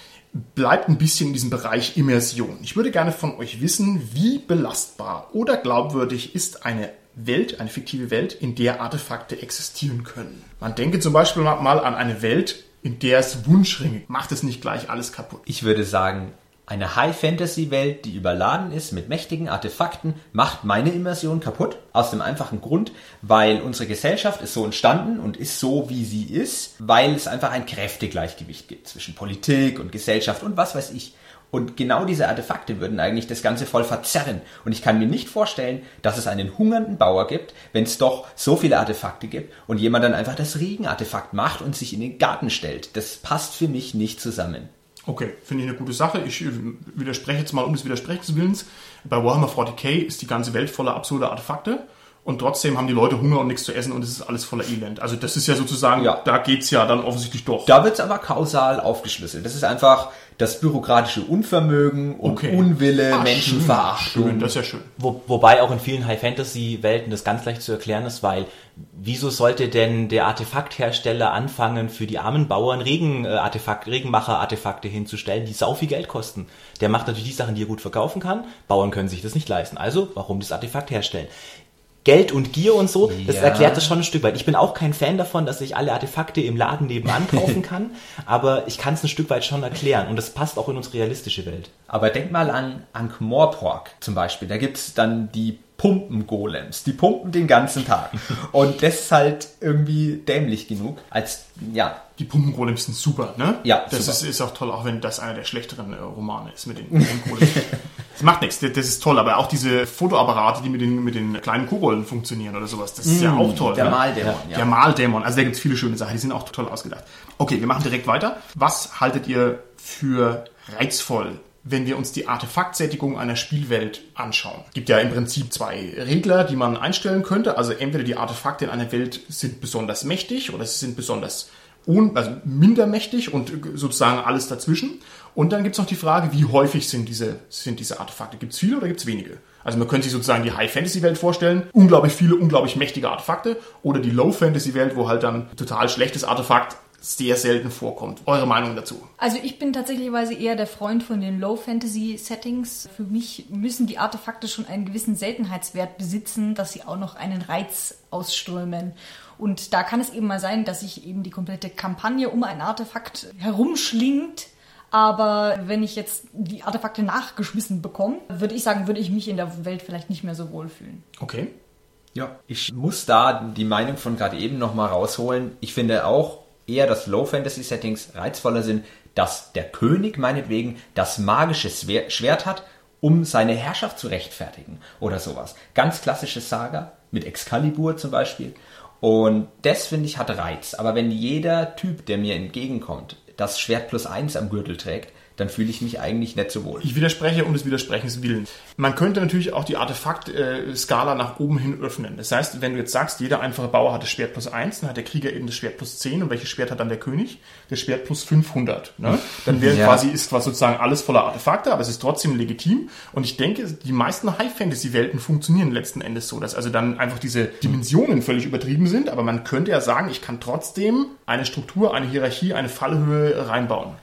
Bleibt ein bisschen in diesem Bereich Immersion. Ich würde gerne von euch wissen, wie belastbar oder glaubwürdig ist eine Welt, eine fiktive Welt, in der Artefakte existieren können. Man denke zum Beispiel mal an eine Welt, in der es Wunschringe. Macht es nicht gleich alles kaputt. Ich würde sagen, eine High-Fantasy-Welt, die überladen ist mit mächtigen Artefakten, macht meine Immersion kaputt. Aus dem einfachen Grund, weil unsere Gesellschaft ist so entstanden und ist so, wie sie ist, weil es einfach ein Kräftegleichgewicht gibt zwischen Politik und Gesellschaft und was weiß ich. Und genau diese Artefakte würden eigentlich das Ganze voll verzerren. Und ich kann mir nicht vorstellen, dass es einen hungernden Bauer gibt, wenn es doch so viele Artefakte gibt und jemand dann einfach das Regenartefakt macht und sich in den Garten stellt. Das passt für mich nicht zusammen. Okay, finde ich eine gute Sache. Ich äh, widerspreche jetzt mal um des Widersprechens Willens. Bei Warhammer 40k ist die ganze Welt voller absurder Artefakte und trotzdem haben die Leute Hunger und nichts zu essen und es ist alles voller Elend. Also das ist ja sozusagen, Ja. da geht's ja dann offensichtlich doch. Da wird's aber kausal aufgeschlüsselt. Das ist einfach das bürokratische Unvermögen und Okay. Unwille, Ah, Menschenverachtung. Schön, das ist ja schön. Wo, wobei auch in vielen High-Fantasy-Welten das ganz leicht zu erklären ist, weil wieso sollte denn der Artefakthersteller anfangen, für die armen Bauern Regen-Artefakt, Regenmacher-Artefakte hinzustellen, die sau viel Geld kosten? Der macht natürlich die Sachen, die er gut verkaufen kann. Bauern können sich das nicht leisten. Also, warum das Artefakt herstellen? Geld und Gier und so, das Ja. erklärt das schon ein Stück weit. Ich bin auch kein Fan davon, dass ich alle Artefakte im Laden nebenan kaufen kann, aber ich kann es ein Stück weit schon erklären und das passt auch in unsere realistische Welt. Aber denk mal an Ankh-Morpork zum Beispiel. Da gibt's dann die Pumpengolems. Die pumpen den ganzen Tag. Und das ist halt irgendwie dämlich genug, als, ja, Die Pumpengolems sind super, ne? Ja, Das super. ist, ist auch toll, auch wenn das einer der schlechteren äh, Romane ist mit den Pumpengolems. das macht nichts, das, das ist toll, aber auch diese Fotoapparate, die mit den, mit den kleinen Kobolden funktionieren oder sowas, das ist ja auch toll. Mm, der ne? Maldämon, ja. Der Maldämon, also da gibt's viele schöne Sachen, die sind auch toll ausgedacht. Okay, wir machen direkt weiter. Was haltet ihr für reizvoll, wenn wir uns die Artefaktsättigung einer Spielwelt anschauen? Es gibt ja im Prinzip zwei Regler, die man einstellen könnte. Also entweder die Artefakte in einer Welt sind besonders mächtig oder sie sind besonders un also minder mächtig und sozusagen alles dazwischen. Und dann gibt es noch die Frage, wie häufig sind diese, sind diese Artefakte? Gibt es viele oder gibt es wenige? Also man könnte sich sozusagen die High-Fantasy-Welt vorstellen, unglaublich viele, unglaublich mächtige Artefakte, oder die Low-Fantasy-Welt, wo halt dann total schlechtes Artefakt sehr selten vorkommt. Eure Meinung dazu? Also ich bin tatsächlich eher der Freund von den Low-Fantasy-Settings. Für mich müssen die Artefakte schon einen gewissen Seltenheitswert besitzen, dass sie auch noch einen Reiz ausströmen. Und da kann es eben mal sein, dass sich eben die komplette Kampagne um ein Artefakt herumschlingt. Aber wenn ich jetzt die Artefakte nachgeschmissen bekomme, würde ich sagen, würde ich mich in der Welt vielleicht nicht mehr so wohlfühlen. Okay. Ja, ich muss da die Meinung von gerade eben nochmal rausholen. Ich finde auch eher, dass Low-Fantasy-Settings reizvoller sind, dass der König meinetwegen das magische Schwert hat, um seine Herrschaft zu rechtfertigen oder sowas. Ganz klassisches Saga mit Excalibur zum Beispiel. Und das finde ich hat Reiz. Aber wenn jeder Typ, der mir entgegenkommt, das Schwert plus eins am Gürtel trägt, dann fühle ich mich eigentlich nicht so wohl. Ich widerspreche um des Widersprechens willen. Man könnte natürlich auch die Artefakt-Skala nach oben hin öffnen. Das heißt, wenn du jetzt sagst, jeder einfache Bauer hat das Schwert plus 1, dann hat der Krieger eben das Schwert plus 10 und welches Schwert hat dann der König? Das Schwert plus 500. Ne? Dann wäre Ja. quasi, ist quasi sozusagen alles voller Artefakte, aber es ist trotzdem legitim. Und ich denke, die meisten High-Fantasy-Welten funktionieren letzten Endes so, dass also dann einfach diese Dimensionen völlig übertrieben sind, aber man könnte ja sagen, ich kann trotzdem eine Struktur, eine Hierarchie, eine Fallhöhe reinbauen.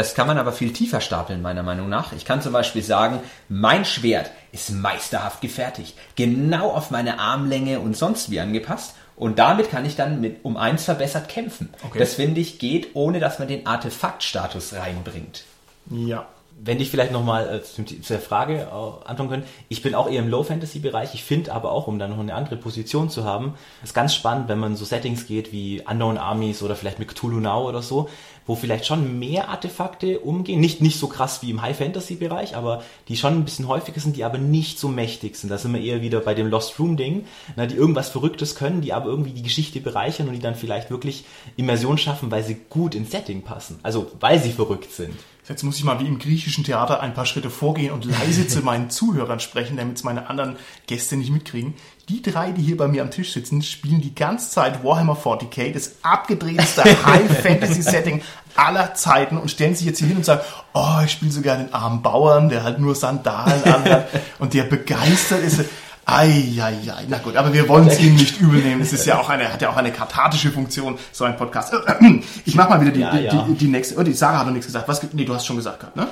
Das kann man aber viel tiefer stapeln, meiner Meinung nach. Ich kann zum Beispiel sagen, mein Schwert ist meisterhaft gefertigt, genau auf meine Armlänge und sonst wie angepasst. Und damit kann ich dann mit um eins verbessert kämpfen. Okay. Das finde ich geht, ohne dass man den Artefaktstatus reinbringt. Ja. Wenn ich vielleicht nochmal äh, zu zu der Frage äh, antworten können. Ich bin auch eher im Low-Fantasy-Bereich. Ich finde aber auch, um dann noch eine andere Position zu haben, ist ganz spannend, wenn man so Settings geht wie Unknown Armies oder vielleicht mit Cthulhu Now oder so, wo vielleicht schon mehr Artefakte umgehen. Nicht, nicht so krass wie im High-Fantasy-Bereich, aber die schon ein bisschen häufiger sind, die aber nicht so mächtig sind. Da sind wir eher wieder bei dem Lost Room-Ding, die irgendwas Verrücktes können, die aber irgendwie die Geschichte bereichern und die dann vielleicht wirklich Immersion schaffen, weil sie gut ins Setting passen. Also, weil sie verrückt sind. Jetzt muss ich mal wie im griechischen Theater ein paar Schritte vorgehen und leise zu meinen Zuhörern sprechen, damit es meine anderen Gäste nicht mitkriegen. Die drei, die hier bei mir am Tisch sitzen, spielen die ganze Zeit Warhammer 40k, das abgedrehteste High-Fantasy-Setting aller Zeiten und stellen sich jetzt hier hin und sagen, oh, ich spiele sogar den armen Bauern, der halt nur Sandalen anhat und der begeistert ist. Eieiei, na gut, aber wir wollen es ihm nicht übel nehmen. Es ist ja auch eine, hat ja auch eine kathartische Funktion, so ein Podcast. Ich mach mal wieder die, Ja, die, ja. die, die nächste. Oh, die Sarah hat noch nichts gesagt. Was, nee, du hast schon gesagt gehabt, ne?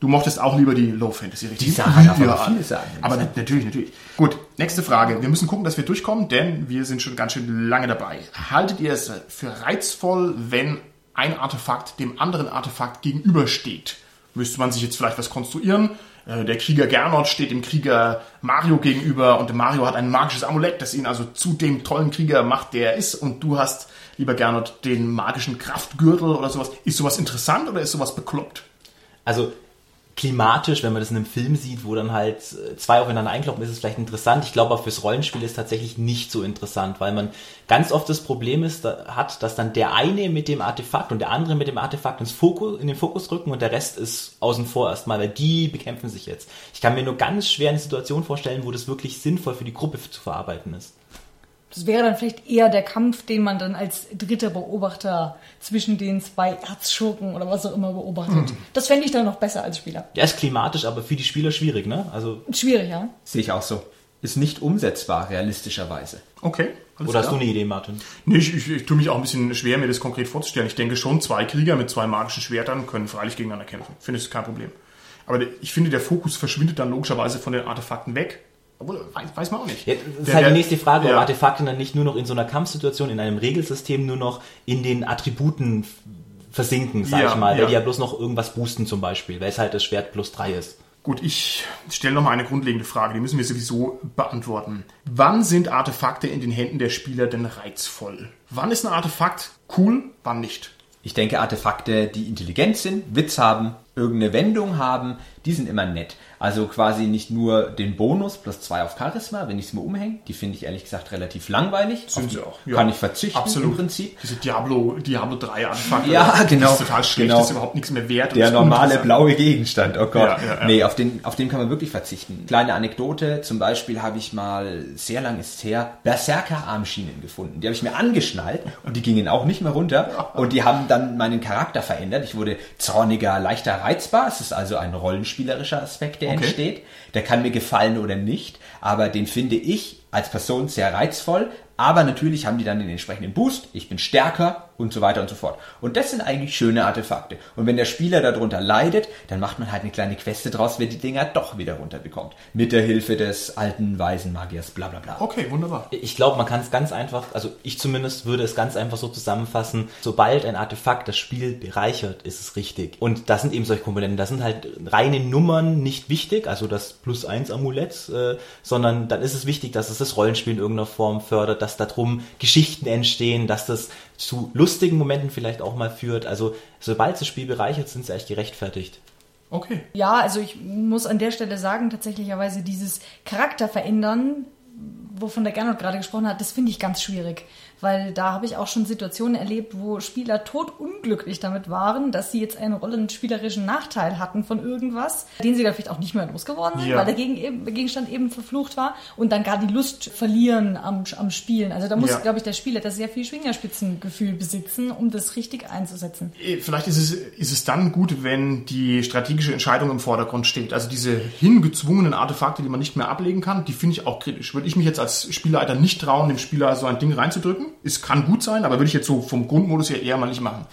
Du mochtest auch lieber die Low Fantasy, richtig? Die Sarah darf aber viel sagen. Aber na- natürlich, natürlich. Gut, nächste Frage. Wir müssen gucken, dass wir durchkommen, denn wir sind schon ganz schön lange dabei. Haltet ihr es für reizvoll, wenn ein Artefakt dem anderen Artefakt gegenübersteht? Müsste man sich jetzt vielleicht was konstruieren? Äh, Der Krieger Gernot steht dem Krieger Mario gegenüber und Mario hat ein magisches Amulett, das ihn also zu dem tollen Krieger macht, der er ist. Und du hast, lieber Gernot, den magischen Kraftgürtel oder sowas. Ist sowas interessant oder ist sowas bekloppt? also klimatisch, wenn man das in einem Film sieht, wo dann halt äh, zwei aufeinander einkloppen, ist es vielleicht interessant. Ich glaube, auch fürs Rollenspiel ist es tatsächlich nicht so interessant, weil man ganz oft das Problem ist, da, hat, dass dann der eine mit dem Artefakt und der andere mit dem Artefakt ins Fokus, in den Fokus rücken und der Rest ist außen vor erstmal, weil die bekämpfen sich jetzt. Ich kann mir nur ganz schwer eine Situation vorstellen, wo das wirklich sinnvoll für die Gruppe zu verarbeiten ist. Das wäre dann vielleicht eher der Kampf, den man dann als dritter Beobachter zwischen den zwei Erzschurken oder was auch immer beobachtet. Das fände ich dann noch besser als Spieler. Der ist klimatisch, aber für die Spieler schwierig, ne? Also, Schwierig, ja. Sehe ich auch so. Ist nicht umsetzbar, realistischerweise. Okay. alles oder hast du klar. eine Idee, Martin? Nee, ich, ich, ich tue mich auch ein bisschen schwer, mir das konkret vorzustellen. Ich denke schon, zwei Krieger mit zwei magischen Schwertern können freilich gegeneinander kämpfen. Finde ich kein Problem. Aber ich finde, der Fokus verschwindet dann logischerweise von den Artefakten weg. Obwohl, weiß, weiß man auch nicht. Ja, das ist halt die nächste Frage, ob ja. Artefakte dann nicht nur noch in so einer Kampfsituation, in einem Regelsystem nur noch in den Attributen versinken, sag Ja, ich mal, weil die ja bloß noch irgendwas boosten zum Beispiel, weil es halt das Schwert plus drei ist. Gut, ich stelle noch mal eine grundlegende Frage, die müssen wir sowieso beantworten. Wann sind Artefakte in den Händen der Spieler denn reizvoll? Wann ist ein Artefakt cool, wann nicht? Ich denke, Artefakte, die intelligent sind, Witz haben, irgendeine Wendung haben, die sind immer nett. Also quasi nicht nur den Bonus plus zwei auf Charisma, wenn ich es mir umhänge. Die finde ich ehrlich gesagt relativ langweilig. Sind sie auch, ja. Kann ich verzichten Absolut. im Prinzip. Diese Diablo, Diablo 3 Artefakte. Ja, genau. Das ist total schlecht, Genau. das ist überhaupt nichts mehr wert. Der normale blaue Gegenstand, oh Gott. Ja, ja. Nee, auf den, auf den kann man wirklich verzichten. Kleine Anekdote, zum Beispiel habe ich mal, sehr lang ist her, Berserker-Armschienen gefunden. Die habe ich mir angeschnallt und die gingen auch nicht mehr runter und die haben dann meinen Charakter verändert. Ich wurde zorniger, leichter reizbar. Es ist also ein rollenspielerischer Aspekt, der Okay. entsteht. Der kann mir gefallen oder nicht, aber den finde ich als Person sehr reizvoll. Aber natürlich haben die dann den entsprechenden Boost. Ich bin stärker und so weiter und so fort. Und das sind eigentlich schöne Artefakte. Und wenn der Spieler darunter leidet, dann macht man halt eine kleine Queste draus, wer die Dinger doch wieder runterbekommt. Mit der Hilfe des alten weisen Magiers, bla bla bla. Okay, wunderbar. Ich glaube, man kann es ganz einfach, also ich zumindest würde es ganz einfach so zusammenfassen, sobald ein Artefakt das Spiel bereichert, ist es richtig. Und das sind eben solche Komponenten, das sind halt reine Nummern nicht wichtig, also das plus eins Amulett, äh, sondern dann ist es wichtig, dass es das Rollenspiel in irgendeiner Form fördert, dass darum Geschichten entstehen, dass das zu lustigen Momenten vielleicht auch mal führt. Also sobald das Spiel bereichert, sind sie eigentlich gerechtfertigt. Okay. Ja, also ich muss an der Stelle sagen, tatsächlicherweise dieses Charakter verändern, wovon der Gernot gerade gesprochen hat, das finde ich ganz schwierig. Weil da habe ich auch schon Situationen erlebt, wo Spieler totunglücklich damit waren, dass sie jetzt einen rollenspielerischen Nachteil hatten von irgendwas, den sie dann vielleicht auch nicht mehr losgeworden sind, Ja. weil der Gegenstand eben verflucht war und dann gar die Lust verlieren am, am Spielen. Also da muss, Ja. glaube ich, der Spieler das sehr viel Schwingerspitzengefühl besitzen, um das richtig einzusetzen. Eh, Vielleicht ist es, ist es dann gut, wenn die strategische Entscheidung im Vordergrund steht. Also diese hingezwungenen Artefakte, die man nicht mehr ablegen kann, die finde ich auch kritisch. Würde ich mich jetzt als Spielleiter nicht trauen, dem Spieler so ein Ding reinzudrücken. Es kann gut sein, aber würde ich jetzt so vom Grundmodus her eher mal nicht machen.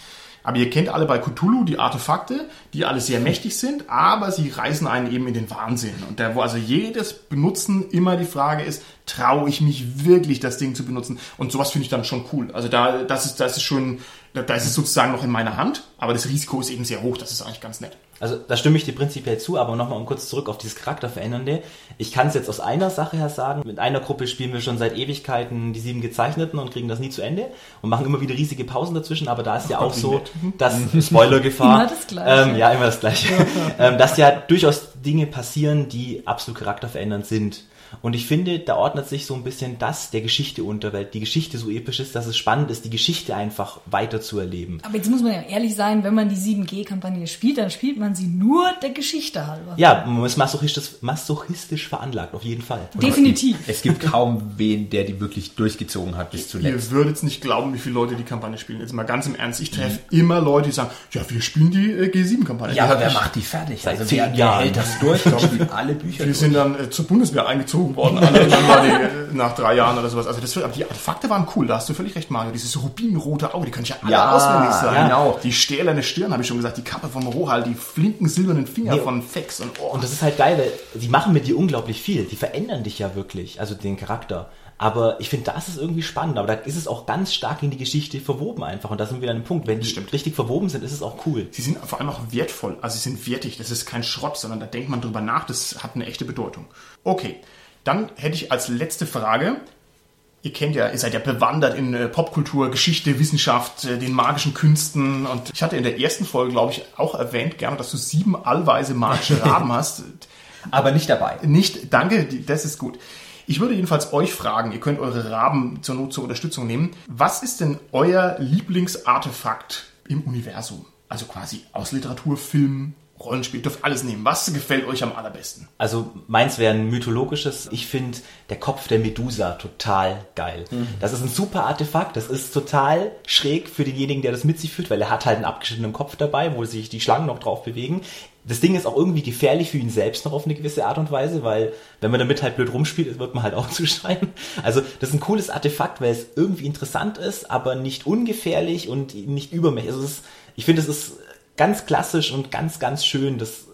Aber ihr kennt alle bei Cthulhu die Artefakte, die alle sehr mächtig sind, aber sie reißen einen eben in den Wahnsinn. Und da, wo also jedes Benutzen immer die Frage ist, traue ich mich wirklich, das Ding zu benutzen? Und sowas finde ich dann schon cool. Also da, das ist, das ist schon, da da ist es sozusagen noch in meiner Hand, aber das Risiko ist eben sehr hoch. Das ist eigentlich ganz nett. Also da stimme ich dir prinzipiell zu, aber nochmal um kurz zurück auf dieses Charakterverändernde. Ich kann es jetzt aus einer Sache her sagen. Mit einer Gruppe spielen wir schon seit Ewigkeiten die sieben Gezeichneten und kriegen das nie zu Ende und machen immer wieder riesige Pausen dazwischen, aber da ist ja Gott, auch so, nett. dass Spoilergefahr. Immer das Gleiche. Ähm, ja, immer das Gleiche. ähm, dass ja durchaus Dinge passieren, die absolut charakterverändernd sind. Und ich finde, da ordnet sich so ein bisschen das der Geschichte unter, weil die Geschichte so episch ist, dass es spannend ist, die Geschichte einfach weiter zu erleben. Aber jetzt muss man ja ehrlich sein, wenn man die 7G-Kampagne spielt, dann spielt man sie nur der Geschichte halber. Ja, man ist masochistisch, masochistisch veranlagt, auf jeden Fall. Definitiv. Es gibt kaum wen, der die wirklich durchgezogen hat bis zuletzt. Ihr würdet nicht glauben, wie viele Leute die Kampagne spielen. Jetzt mal ganz im Ernst. Ich treffe immer Leute, die sagen, ja, wir spielen die äh, G7-Kampagne. Ja, aber wer ich- macht die fertig? Seit Also wer, wer Jahren. hält das durch und spielt alle Bücher Wir durch? sind dann äh, zur Bundeswehr eingezogen worden, dann war die, äh, nach drei Jahren oder sowas. Also das, aber die Artefakte waren cool, da hast du völlig recht, Mario. Dieses rubinrote Auge, die können ja alle Ja, auswendig sein. genau. Die stählerne Stirn, habe ich schon gesagt, die Kappe vom Rohal, die flinken silbernen Finger Nee. von Fex und oh. Und das ist halt geil, weil die machen mit dir unglaublich viel. Die verändern dich ja wirklich, also den Charakter. Aber ich finde, da ist irgendwie spannend. Aber da ist es auch ganz stark in die Geschichte verwoben einfach. Und da sind wir an dem Punkt. Wenn die Stimmt. richtig verwoben sind, ist es auch cool. Sie sind vor allem auch wertvoll, also sie sind wertig, das ist kein Schrott, sondern da denkt man drüber nach, das hat eine echte Bedeutung. Okay, dann hätte ich als letzte Frage, ihr kennt ja, ihr seid ja bewandert in äh, Popkultur, Geschichte, Wissenschaft, äh, den magischen Künsten und ich hatte in der ersten Folge, glaube ich, auch erwähnt, gerne, dass du sieben allweise magische Raben hast. Aber nicht dabei. Nicht, danke, das ist gut. Ich würde jedenfalls euch fragen, ihr könnt eure Raben zur Not zur Unterstützung nehmen. Was ist denn euer Lieblingsartefakt im Universum? Also quasi aus Literatur, Film, Rollenspiel, dürft alles nehmen. Was gefällt euch am allerbesten? Also meins wäre ein mythologisches. Ich finde der Kopf der Medusa total geil. Das ist ein super Artefakt. Das ist total schräg für denjenigen, der das mit sich führt, weil er hat halt einen abgeschnittenen Kopf dabei, wo sich die Schlangen noch drauf bewegen. Das Ding ist auch irgendwie gefährlich für ihn selbst noch auf eine gewisse Art und Weise, weil wenn man damit halt blöd rumspielt, wird man halt auch zuschreien. Also das ist ein cooles Artefakt, weil es irgendwie interessant ist, aber nicht ungefährlich und nicht übermächtig. Also es ist, ich finde, es ist ganz klassisch und ganz, ganz schön. Das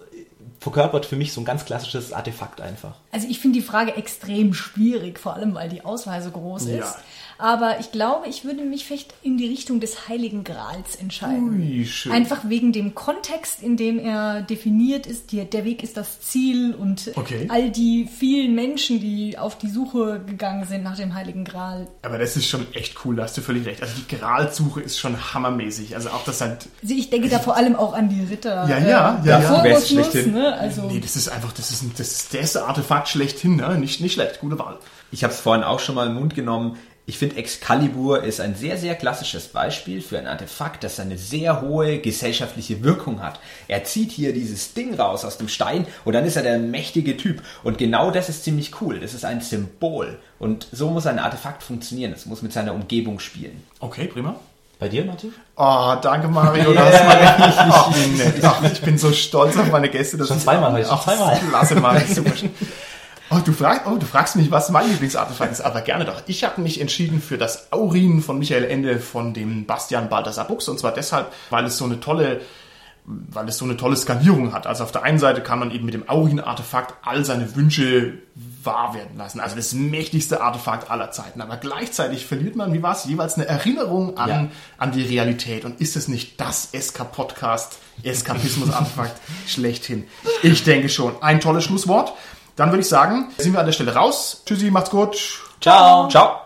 verkörpert für mich so ein ganz klassisches Artefakt einfach. Also ich finde die Frage extrem schwierig, vor allem weil die Auswahl so groß Ja. ist. Aber ich glaube, ich würde mich vielleicht in die Richtung des Heiligen Grals entscheiden. Ui, schön. Einfach wegen dem Kontext, in dem er definiert ist. Die, der Weg ist das Ziel und Okay. all die vielen Menschen, die auf die Suche gegangen sind nach dem Heiligen Gral. Aber das ist schon echt cool, da hast du völlig recht. Also die Gralsuche ist schon hammermäßig. Also auch das halt, Also ich denke da vor allem auch an die Ritter. Ja, ja, ja, der ja. Vorgusnus, Wär's schlechthin. ne? Also nee, das ist einfach, das ist, ein, das ist das erste Artefakt schlechthin, ne? Nicht, nicht schlecht, gute Wahl. Ich habe es vorhin auch schon mal im Mund genommen. Ich finde, Excalibur ist ein sehr, sehr klassisches Beispiel für ein Artefakt, das eine sehr hohe gesellschaftliche Wirkung hat. Er zieht hier dieses Ding raus aus dem Stein und dann ist er der mächtige Typ. Und genau das ist ziemlich cool. Das ist ein Symbol. Und so muss ein Artefakt funktionieren. Es muss mit seiner Umgebung spielen. Okay, prima. Bei dir, Martin? Oh, danke Mario, das ist meine, ach, wie nett. Ich bin so stolz auf meine Gäste. Das Schon ist- zweimal heute, schon Ach, zweimal. Klasse, Mario, super. Oh du, frag, oh, du fragst mich, was mein Lieblingsartefakt ist, aber gerne doch. Ich habe mich entschieden für das Aurin von Michael Ende von dem Bastian Balthasar Buchs und zwar deshalb, weil es so eine tolle weil es so eine tolle Skalierung hat. Also auf der einen Seite kann man eben mit dem Aurin-Artefakt all seine Wünsche wahr werden lassen. Also das mächtigste Artefakt aller Zeiten. Aber gleichzeitig verliert man, wie war es, jeweils eine Erinnerung an, Ja. an die Realität. Und ist es nicht das SK-Podcast, Eskapismus-Artefakt schlechthin? Ich denke schon. Ein tolles Schlusswort. Dann würde ich sagen, sind wir an der Stelle raus. Tschüssi, macht's gut. Ciao. Ciao!